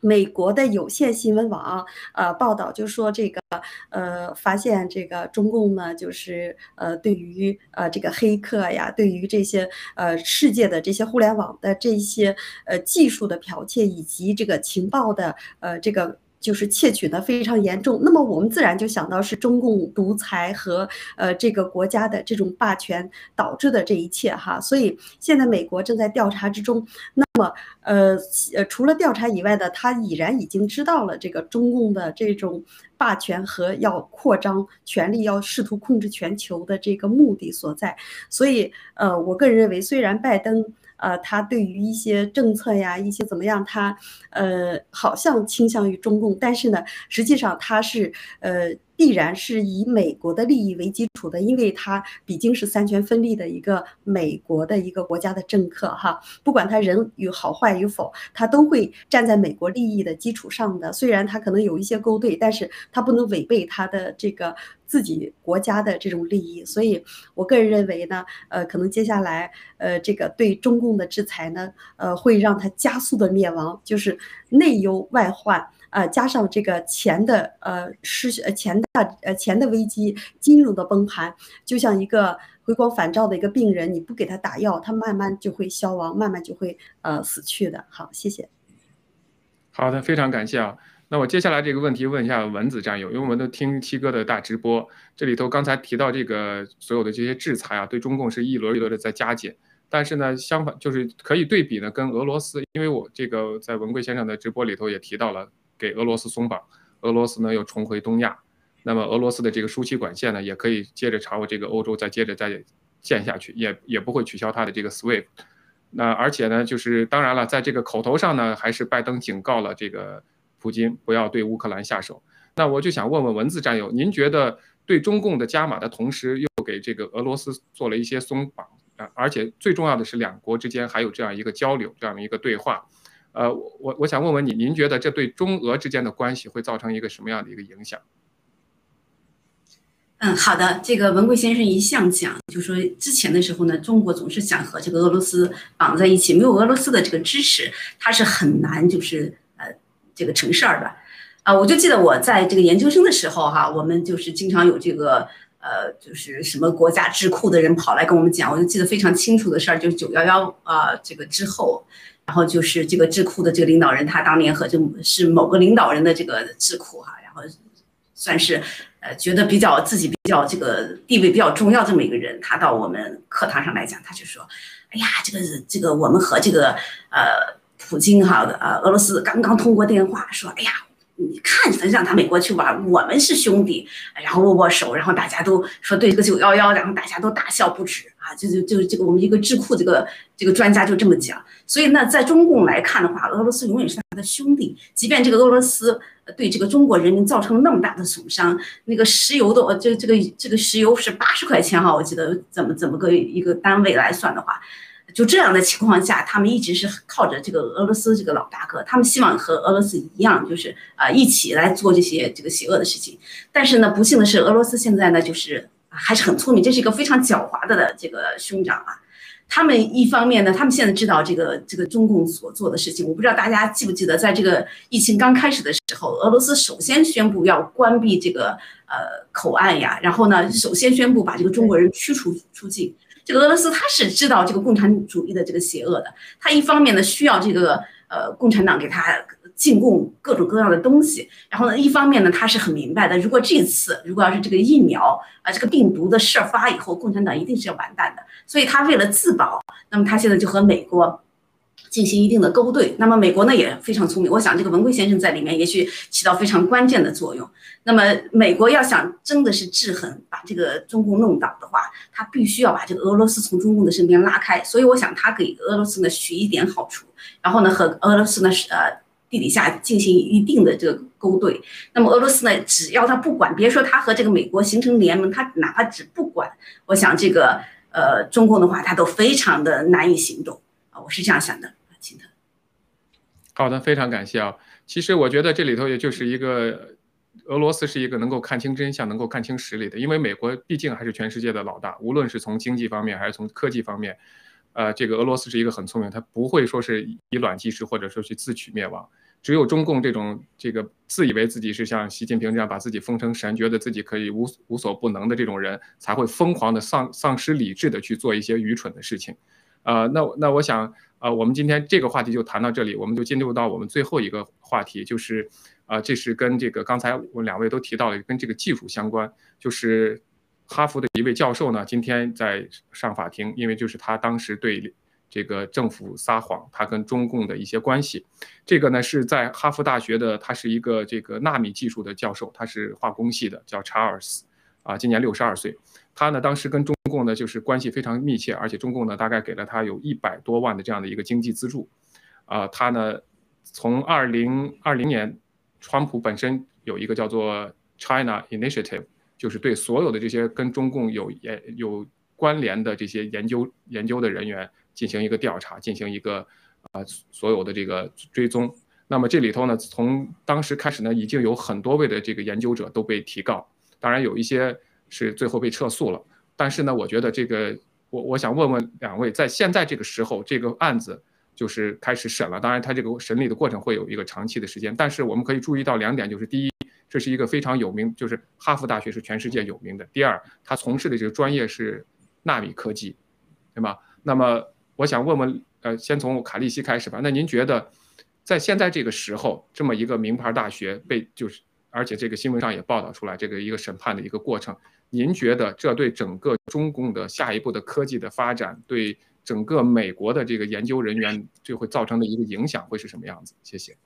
美国的有线新闻网呃报道就说这个呃发现这个中共呢就是呃对于呃这个黑客呀，对于这些呃世界的这些互联网的这些呃技术的剽窃以及这个情报的呃这个。就是窃取的非常严重，那么我们自然就想到是中共独裁和呃这个国家的这种霸权导致的这一切哈，所以现在美国正在调查之中。那么呃呃除了调查以外的，他已然已经知道了这个中共的这种霸权和要扩张权力、要试图控制全球的这个目的所在。所以呃，我个人认为，虽然拜登。呃，他对于一些政策呀，一些怎么样，他呃好像倾向于中共，但是呢，实际上他是呃。必然是以美国的利益为基础的，因为他毕竟是三权分立的一个美国的一个国家的政客哈，不管他人与好坏与否，他都会站在美国利益的基础上的。虽然他可能有一些勾兑，但是他不能违背他的这个自己国家的这种利益。所以我个人认为呢，呃，可能接下来呃这个对中共的制裁呢，呃，会让他加速的灭亡，就是内忧外患。呃，加上这个钱的呃失呃钱的呃钱的危机，金融的崩盘，就像一个回光返照的一个病人，你不给他打药，他慢慢就会消亡，慢慢就会呃死去的。好，谢谢。好的，非常感谢啊。那我接下来这个问题问一下蚊子战友，因为我们都听七哥的大直播，这里头刚才提到这个所有的这些制裁啊，对中共是一轮一轮的在加减。但是呢，相反就是可以对比呢，跟俄罗斯，因为我这个在文贵先生的直播里头也提到了。给俄罗斯松绑，俄罗斯呢又重回东亚，那么俄罗斯的这个输气管线呢也可以接着朝这个欧洲再接着再建下去，也也不会取消它的这个 SWIFT。那而且呢，就是当然了，在这个口头上呢，还是拜登警告了这个普京不要对乌克兰下手。那我就想问问文字战友，您觉得对中共的加码的同时，又给这个俄罗斯做了一些松绑啊，而且最重要的是两国之间还有这样一个交流，这样一个对话，呃，我我想问问你，您觉得这对中俄之间的关系会造成一个什么样的一个影响？嗯，好的，这个文贵先生一向讲，就说之前的时候呢，中国总是想和这个俄罗斯绑在一起，没有俄罗斯的这个支持，他是很难就是呃这个成事儿的。啊，我就记得我在这个研究生的时候哈，我们就是经常有这个呃就是什么国家智库的人跑来跟我们讲，我就记得非常清楚的事儿，就是九幺幺啊这个之后，然后就是这个智库的这个领导人，他当年和这是某个领导人的这个智库哈，然后算是。呃，觉得比较自己比较这个地位比较重要这么一个人，他到我们课堂上来讲，他就说：“哎呀，这个这个我们和这个呃普京哈呃俄罗斯刚刚通过电话说，哎呀，你看让他美国去玩，我们是兄弟，然后握握手，然后大家都说对这个九幺幺，然后大家都大笑不止啊，就就就这个我们一个智库这个这个专家就这么讲。所以呢，在中共来看的话，俄罗斯永远是他的兄弟，即便这个俄罗斯。”对这个中国人民造成了那么大的损伤，那个石油的，这这个这个石油是八十块钱哈，我记得怎么怎么个一个单位来算的话，就这样的情况下，他们一直是靠着这个俄罗斯这个老大哥，他们希望和俄罗斯一样，就是啊一起来做这些这个邪恶的事情。但是呢，不幸的是，俄罗斯现在呢就是还是很聪明，这是一个非常狡猾的的这个兄长啊。他们一方面呢，他们现在知道这个这个中共所做的事情，我不知道大家记不记得，在这个疫情刚开始的时候，俄罗斯首先宣布要关闭这个呃口岸呀，然后呢，首先宣布把这个中国人驱除出境。这个俄罗斯他是知道这个共产主义的这个邪恶的，他一方面呢需要这个呃共产党给他进贡各种各样的东西，然后呢一方面呢他是很明白的，如果这次如果要是这个疫苗啊这个病毒的事发以后，共产党一定是要完蛋的。所以他为了自保，那么他现在就和美国进行一定的勾兑。那么美国呢也非常聪明，我想这个文贵先生在里面也许起到非常关键的作用。那么美国要想真的是制衡，把这个中共弄倒的话，他必须要把这个俄罗斯从中共的身边拉开。所以我想他给俄罗斯呢取一点好处，然后呢和俄罗斯呢是呃地底下进行一定的这个勾兑。那么俄罗斯呢只要他不管，别说他和这个美国形成联盟，他哪怕只不管，我想这个。呃，中共的话，他都非常的难以行动啊，我是这样想的，好的，非常感谢啊。其实我觉得这里头也就是一个俄罗斯是一个能够看清真相、能够看清实力的，因为美国毕竟还是全世界的老大，无论是从经济方面还是从科技方面，呃，这个俄罗斯是一个很聪明，他不会说是以卵击石或者说去自取灭亡。只有中共这种这个自以为自己是像习近平这样把自己封成神，觉得自己可以无无所不能的这种人，才会疯狂的丧丧失理智的去做一些愚蠢的事情。呃，那那我想，呃，我们今天这个话题就谈到这里，我们就进入到我们最后一个话题，就是，呃，这是跟这个刚才我们两位都提到了，跟这个技术相关，就是哈佛的一位教授呢，今天在上法庭，因为就是他当时对。这个政府撒谎，他跟中共的一些关系，这个呢是在哈佛大学的，他是一个这个纳米技术的教授，他是化工系的，叫查尔斯，啊，今年六十二岁，他呢当时跟中共呢就是关系非常密切，而且中共呢大概给了他有一百多万的这样的一个经济资助，啊，他呢从二零二零年，川普本身有一个叫做 China Initiative，就是对所有的这些跟中共有研有关联的这些研究研究的人员。进行一个调查，进行一个啊所有的这个追踪。那么这里头呢，从当时开始呢，已经有很多位的这个研究者都被提告，当然有一些是最后被撤诉了。但是呢，我觉得这个我我想问问两位，在现在这个时候，这个案子就是开始审了。当然，它这个审理的过程会有一个长期的时间。但是我们可以注意到两点，就是第一，这是一个非常有名，就是哈佛大学是全世界有名的。第二，他从事的这个专业是纳米科技，对吧？那么我想问问，呃，先从卡利西开始吧。那您觉得，在现在这个时候，这么一个名牌大学被就是，而且这个新闻上也报道出来，这个一个审判的一个过程，您觉得这对整个中共的下一步的科技的发展，对整个美国的这个研究人员，就会造成的一个影响会是什么样子？谢谢。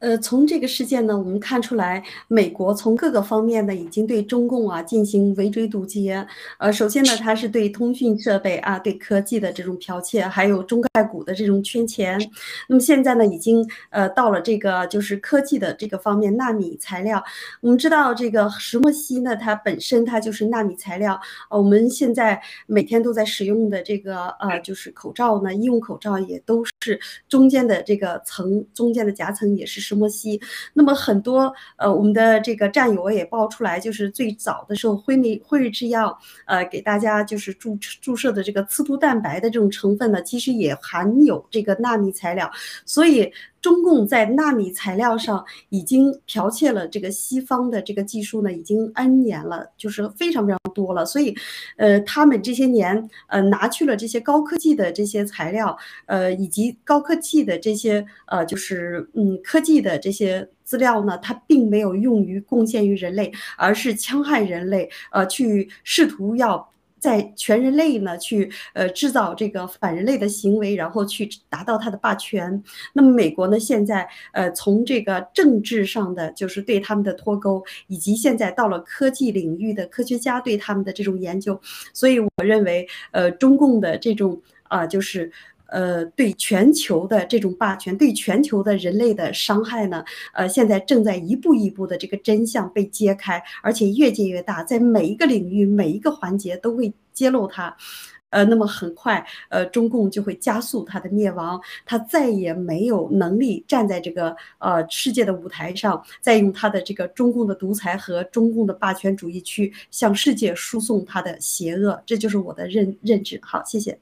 呃，从这个事件呢，我们看出来，美国从各个方面呢，已经对中共啊进行围追堵截。呃，首先呢，它是对通讯设备啊、对科技的这种剽窃，还有中概股的这种圈钱。那么现在呢，已经呃到了这个就是科技的这个方面，纳米材料。我们知道这个石墨烯呢，它本身它就是纳米材料。呃，我们现在每天都在使用的这个呃就是口罩呢，医用口罩也都是中间的这个层，中间的夹层也是石。墨烯，那么很多呃，我们的这个战友也爆出来，就是最早的时候，辉瑞辉瑞制药呃给大家就是注注射的这个刺突蛋白的这种成分呢，其实也含有这个纳米材料，所以。中共在纳米材料上已经剽窃了这个西方的这个技术呢，已经 N 年了，就是非常非常多了。所以，呃，他们这些年呃拿去了这些高科技的这些材料，呃，以及高科技的这些呃就是嗯科技的这些资料呢，它并没有用于贡献于人类，而是戕害人类，呃，去试图要。在全人类呢，去呃制造这个反人类的行为，然后去达到他的霸权。那么美国呢，现在呃从这个政治上的就是对他们的脱钩，以及现在到了科技领域的科学家对他们的这种研究，所以我认为呃中共的这种啊就是。呃，对全球的这种霸权，对全球的人类的伤害呢？呃，现在正在一步一步的这个真相被揭开，而且越揭越大，在每一个领域、每一个环节都会揭露它。呃，那么很快，呃，中共就会加速它的灭亡，它再也没有能力站在这个呃世界的舞台上，再用它的这个中共的独裁和中共的霸权主义去向世界输送它的邪恶。这就是我的认认知。好，谢谢。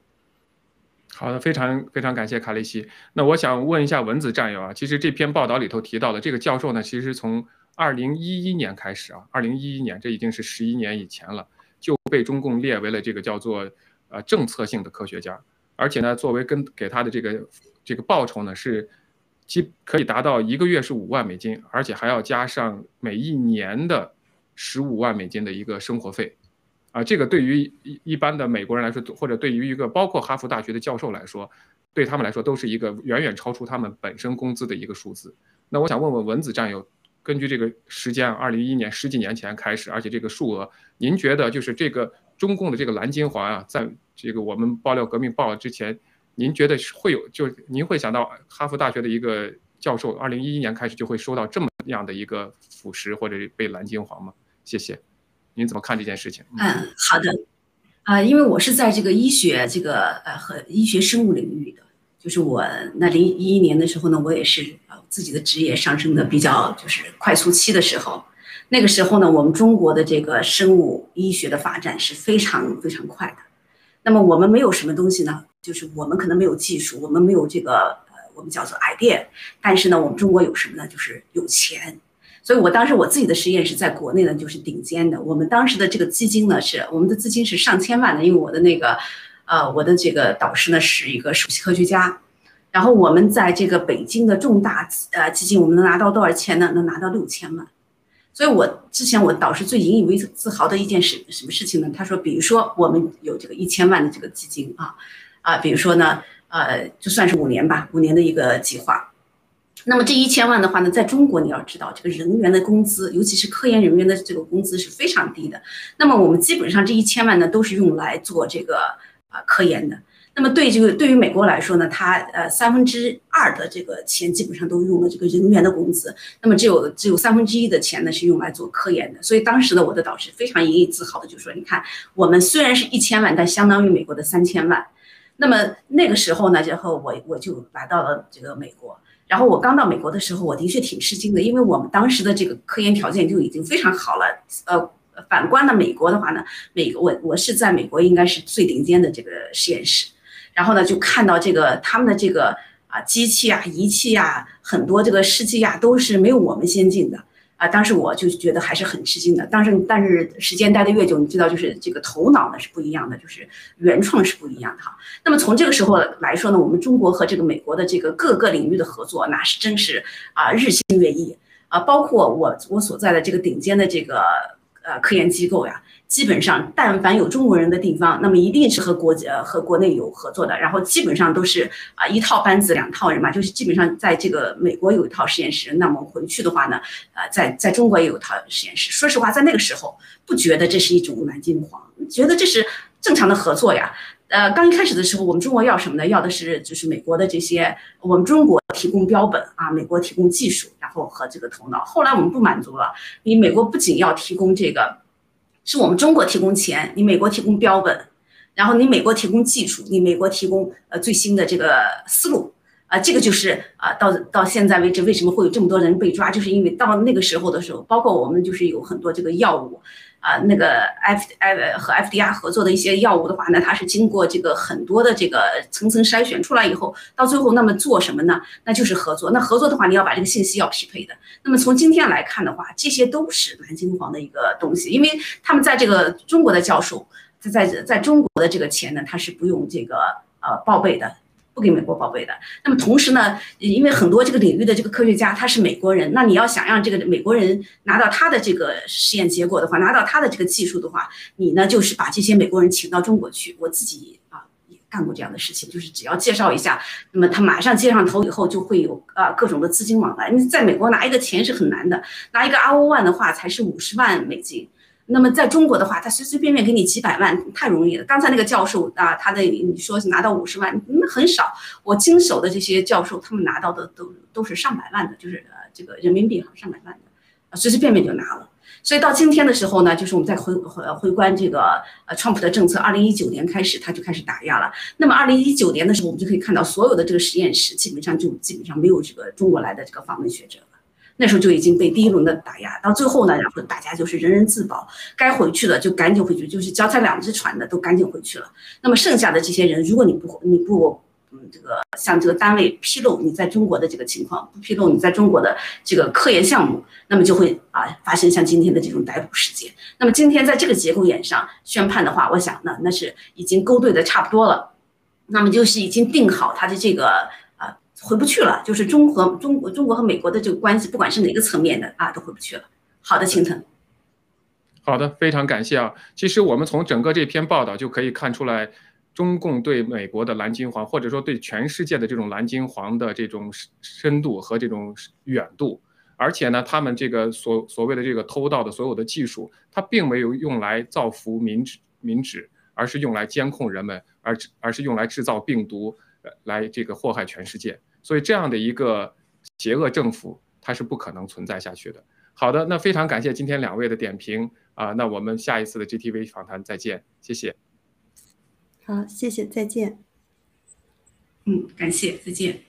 好的，非常非常感谢卡利西。那我想问一下蚊子战友啊，其实这篇报道里头提到的这个教授呢，其实从二零一一年开始啊，二零一一年这已经是十一年以前了，就被中共列为了这个叫做呃政策性的科学家，而且呢，作为跟给他的这个这个报酬呢是，基可以达到一个月是五万美金，而且还要加上每一年的十五万美金的一个生活费。啊，这个对于一一般的美国人来说，或者对于一个包括哈佛大学的教授来说，对他们来说都是一个远远超出他们本身工资的一个数字。那我想问问蚊子战友，根据这个时间，二零一一年十几年前开始，而且这个数额，您觉得就是这个中共的这个蓝金环啊，在这个我们爆料革命报之前，您觉得会有，就您会想到哈佛大学的一个教授，二零一一年开始就会收到这么样的一个腐蚀或者被蓝金环吗？谢谢。您怎么看这件事情？嗯，好的，啊，因为我是在这个医学这个呃和医学生物领域的，就是我那零一一年的时候呢，我也是呃自己的职业上升的比较就是快速期的时候，那个时候呢，我们中国的这个生物医学的发展是非常非常快的。那么我们没有什么东西呢，就是我们可能没有技术，我们没有这个呃我们叫做 idea，但是呢，我们中国有什么呢？就是有钱。所以，我当时我自己的实验室在国内呢，就是顶尖的。我们当时的这个基金呢，是我们的资金是上千万的，因为我的那个，呃，我的这个导师呢是一个首席科学家。然后我们在这个北京的重大呃基金，我们能拿到多少钱呢？能拿到六千万。所以我之前我导师最引以为自豪的一件事，什么事情呢？他说，比如说我们有这个一千万的这个基金啊，啊，比如说呢，呃，就算是五年吧，五年的一个计划。那么这一千万的话呢，在中国你要知道，这个人员的工资，尤其是科研人员的这个工资是非常低的。那么我们基本上这一千万呢，都是用来做这个啊科研的。那么对这个对于美国来说呢，它呃三分之二的这个钱基本上都用了这个人员的工资，那么只有只有三分之一的钱呢是用来做科研的。所以当时呢，我的导师非常引以自豪的就说：“你看，我们虽然是一千万，但相当于美国的三千万。”那么那个时候呢，然后我我就来到了这个美国。然后我刚到美国的时候，我的确挺吃惊的，因为我们当时的这个科研条件就已经非常好了。呃，反观呢美国的话呢，美我我是在美国应该是最顶尖的这个实验室，然后呢就看到这个他们的这个啊机器啊仪器啊很多这个试剂啊都是没有我们先进的。啊，当时我就觉得还是很吃惊的。但是，但是时间待得越久，你知道，就是这个头脑呢是不一样的，就是原创是不一样的哈。那么从这个时候来说呢，我们中国和这个美国的这个各个领域的合作，那是真是啊日新月异啊。包括我我所在的这个顶尖的这个呃科研机构呀。基本上，但凡有中国人的地方，那么一定是和国呃和国内有合作的。然后基本上都是啊一套班子两套人嘛，就是基本上在这个美国有一套实验室，那么回去的话呢，呃在在中国也有一套实验室。说实话，在那个时候不觉得这是一种蓝金黄，觉得这是正常的合作呀。呃，刚一开始的时候，我们中国要什么呢？要的是就是美国的这些，我们中国提供标本啊，美国提供技术，然后和这个头脑。后来我们不满足了，你美国不仅要提供这个。是我们中国提供钱，你美国提供标本，然后你美国提供技术，你美国提供呃最新的这个思路啊，这个就是啊到到现在为止为什么会有这么多人被抓，就是因为到那个时候的时候，包括我们就是有很多这个药物。啊，那个 F F 和 F D R 合作的一些药物的话呢，它是经过这个很多的这个层层筛选出来以后，到最后那么做什么呢？那就是合作。那合作的话，你要把这个信息要匹配的。那么从今天来看的话，这些都是蓝金黄的一个东西，因为他们在这个中国的教授，在在在中国的这个钱呢，他是不用这个呃报备的。不给美国报备的。那么同时呢，因为很多这个领域的这个科学家他是美国人，那你要想让这个美国人拿到他的这个实验结果的话，拿到他的这个技术的话，你呢就是把这些美国人请到中国去。我自己啊也干过这样的事情，就是只要介绍一下，那么他马上接上头以后就会有啊各种的资金往来。你在美国拿一个钱是很难的，拿一个 R O one 的话才是五十万美金。那么在中国的话，他随随便便给你几百万，太容易了。刚才那个教授啊，他的你说是拿到五十万，那很少。我经手的这些教授，他们拿到的都都是上百万的，就是呃这个人民币哈，上百万的，啊随随便便就拿了。所以到今天的时候呢，就是我们在回回回观这个呃川普的政策，二零一九年开始他就开始打压了。那么二零一九年的时候，我们就可以看到所有的这个实验室基本上就基本上没有这个中国来的这个访问学者。那时候就已经被第一轮的打压，到最后呢，然后大家就是人人自保，该回去的就赶紧回去，就是脚踩两只船的都赶紧回去了。那么剩下的这些人，如果你不你不嗯这个向这个单位披露你在中国的这个情况，不披露你在中国的这个科研项目，那么就会啊发生像今天的这种逮捕事件。那么今天在这个节骨眼上宣判的话，我想呢那是已经勾兑的差不多了，那么就是已经定好他的这个。回不去了，就是中和中国中国和美国的这个关系，不管是哪个层面的啊，都回不去了。好的，青藤。好的，非常感谢啊。其实我们从整个这篇报道就可以看出来，中共对美国的蓝金黄，或者说对全世界的这种蓝金黄的这种深度和这种远度，而且呢，他们这个所所谓的这个偷盗的所有的技术，它并没有用来造福民脂民脂，而是用来监控人们，而而是用来制造病毒，来这个祸害全世界。所以这样的一个邪恶政府，它是不可能存在下去的。好的，那非常感谢今天两位的点评啊，那我们下一次的 GTV 访谈再见，谢谢。好，谢谢，再见。嗯，感谢，再见。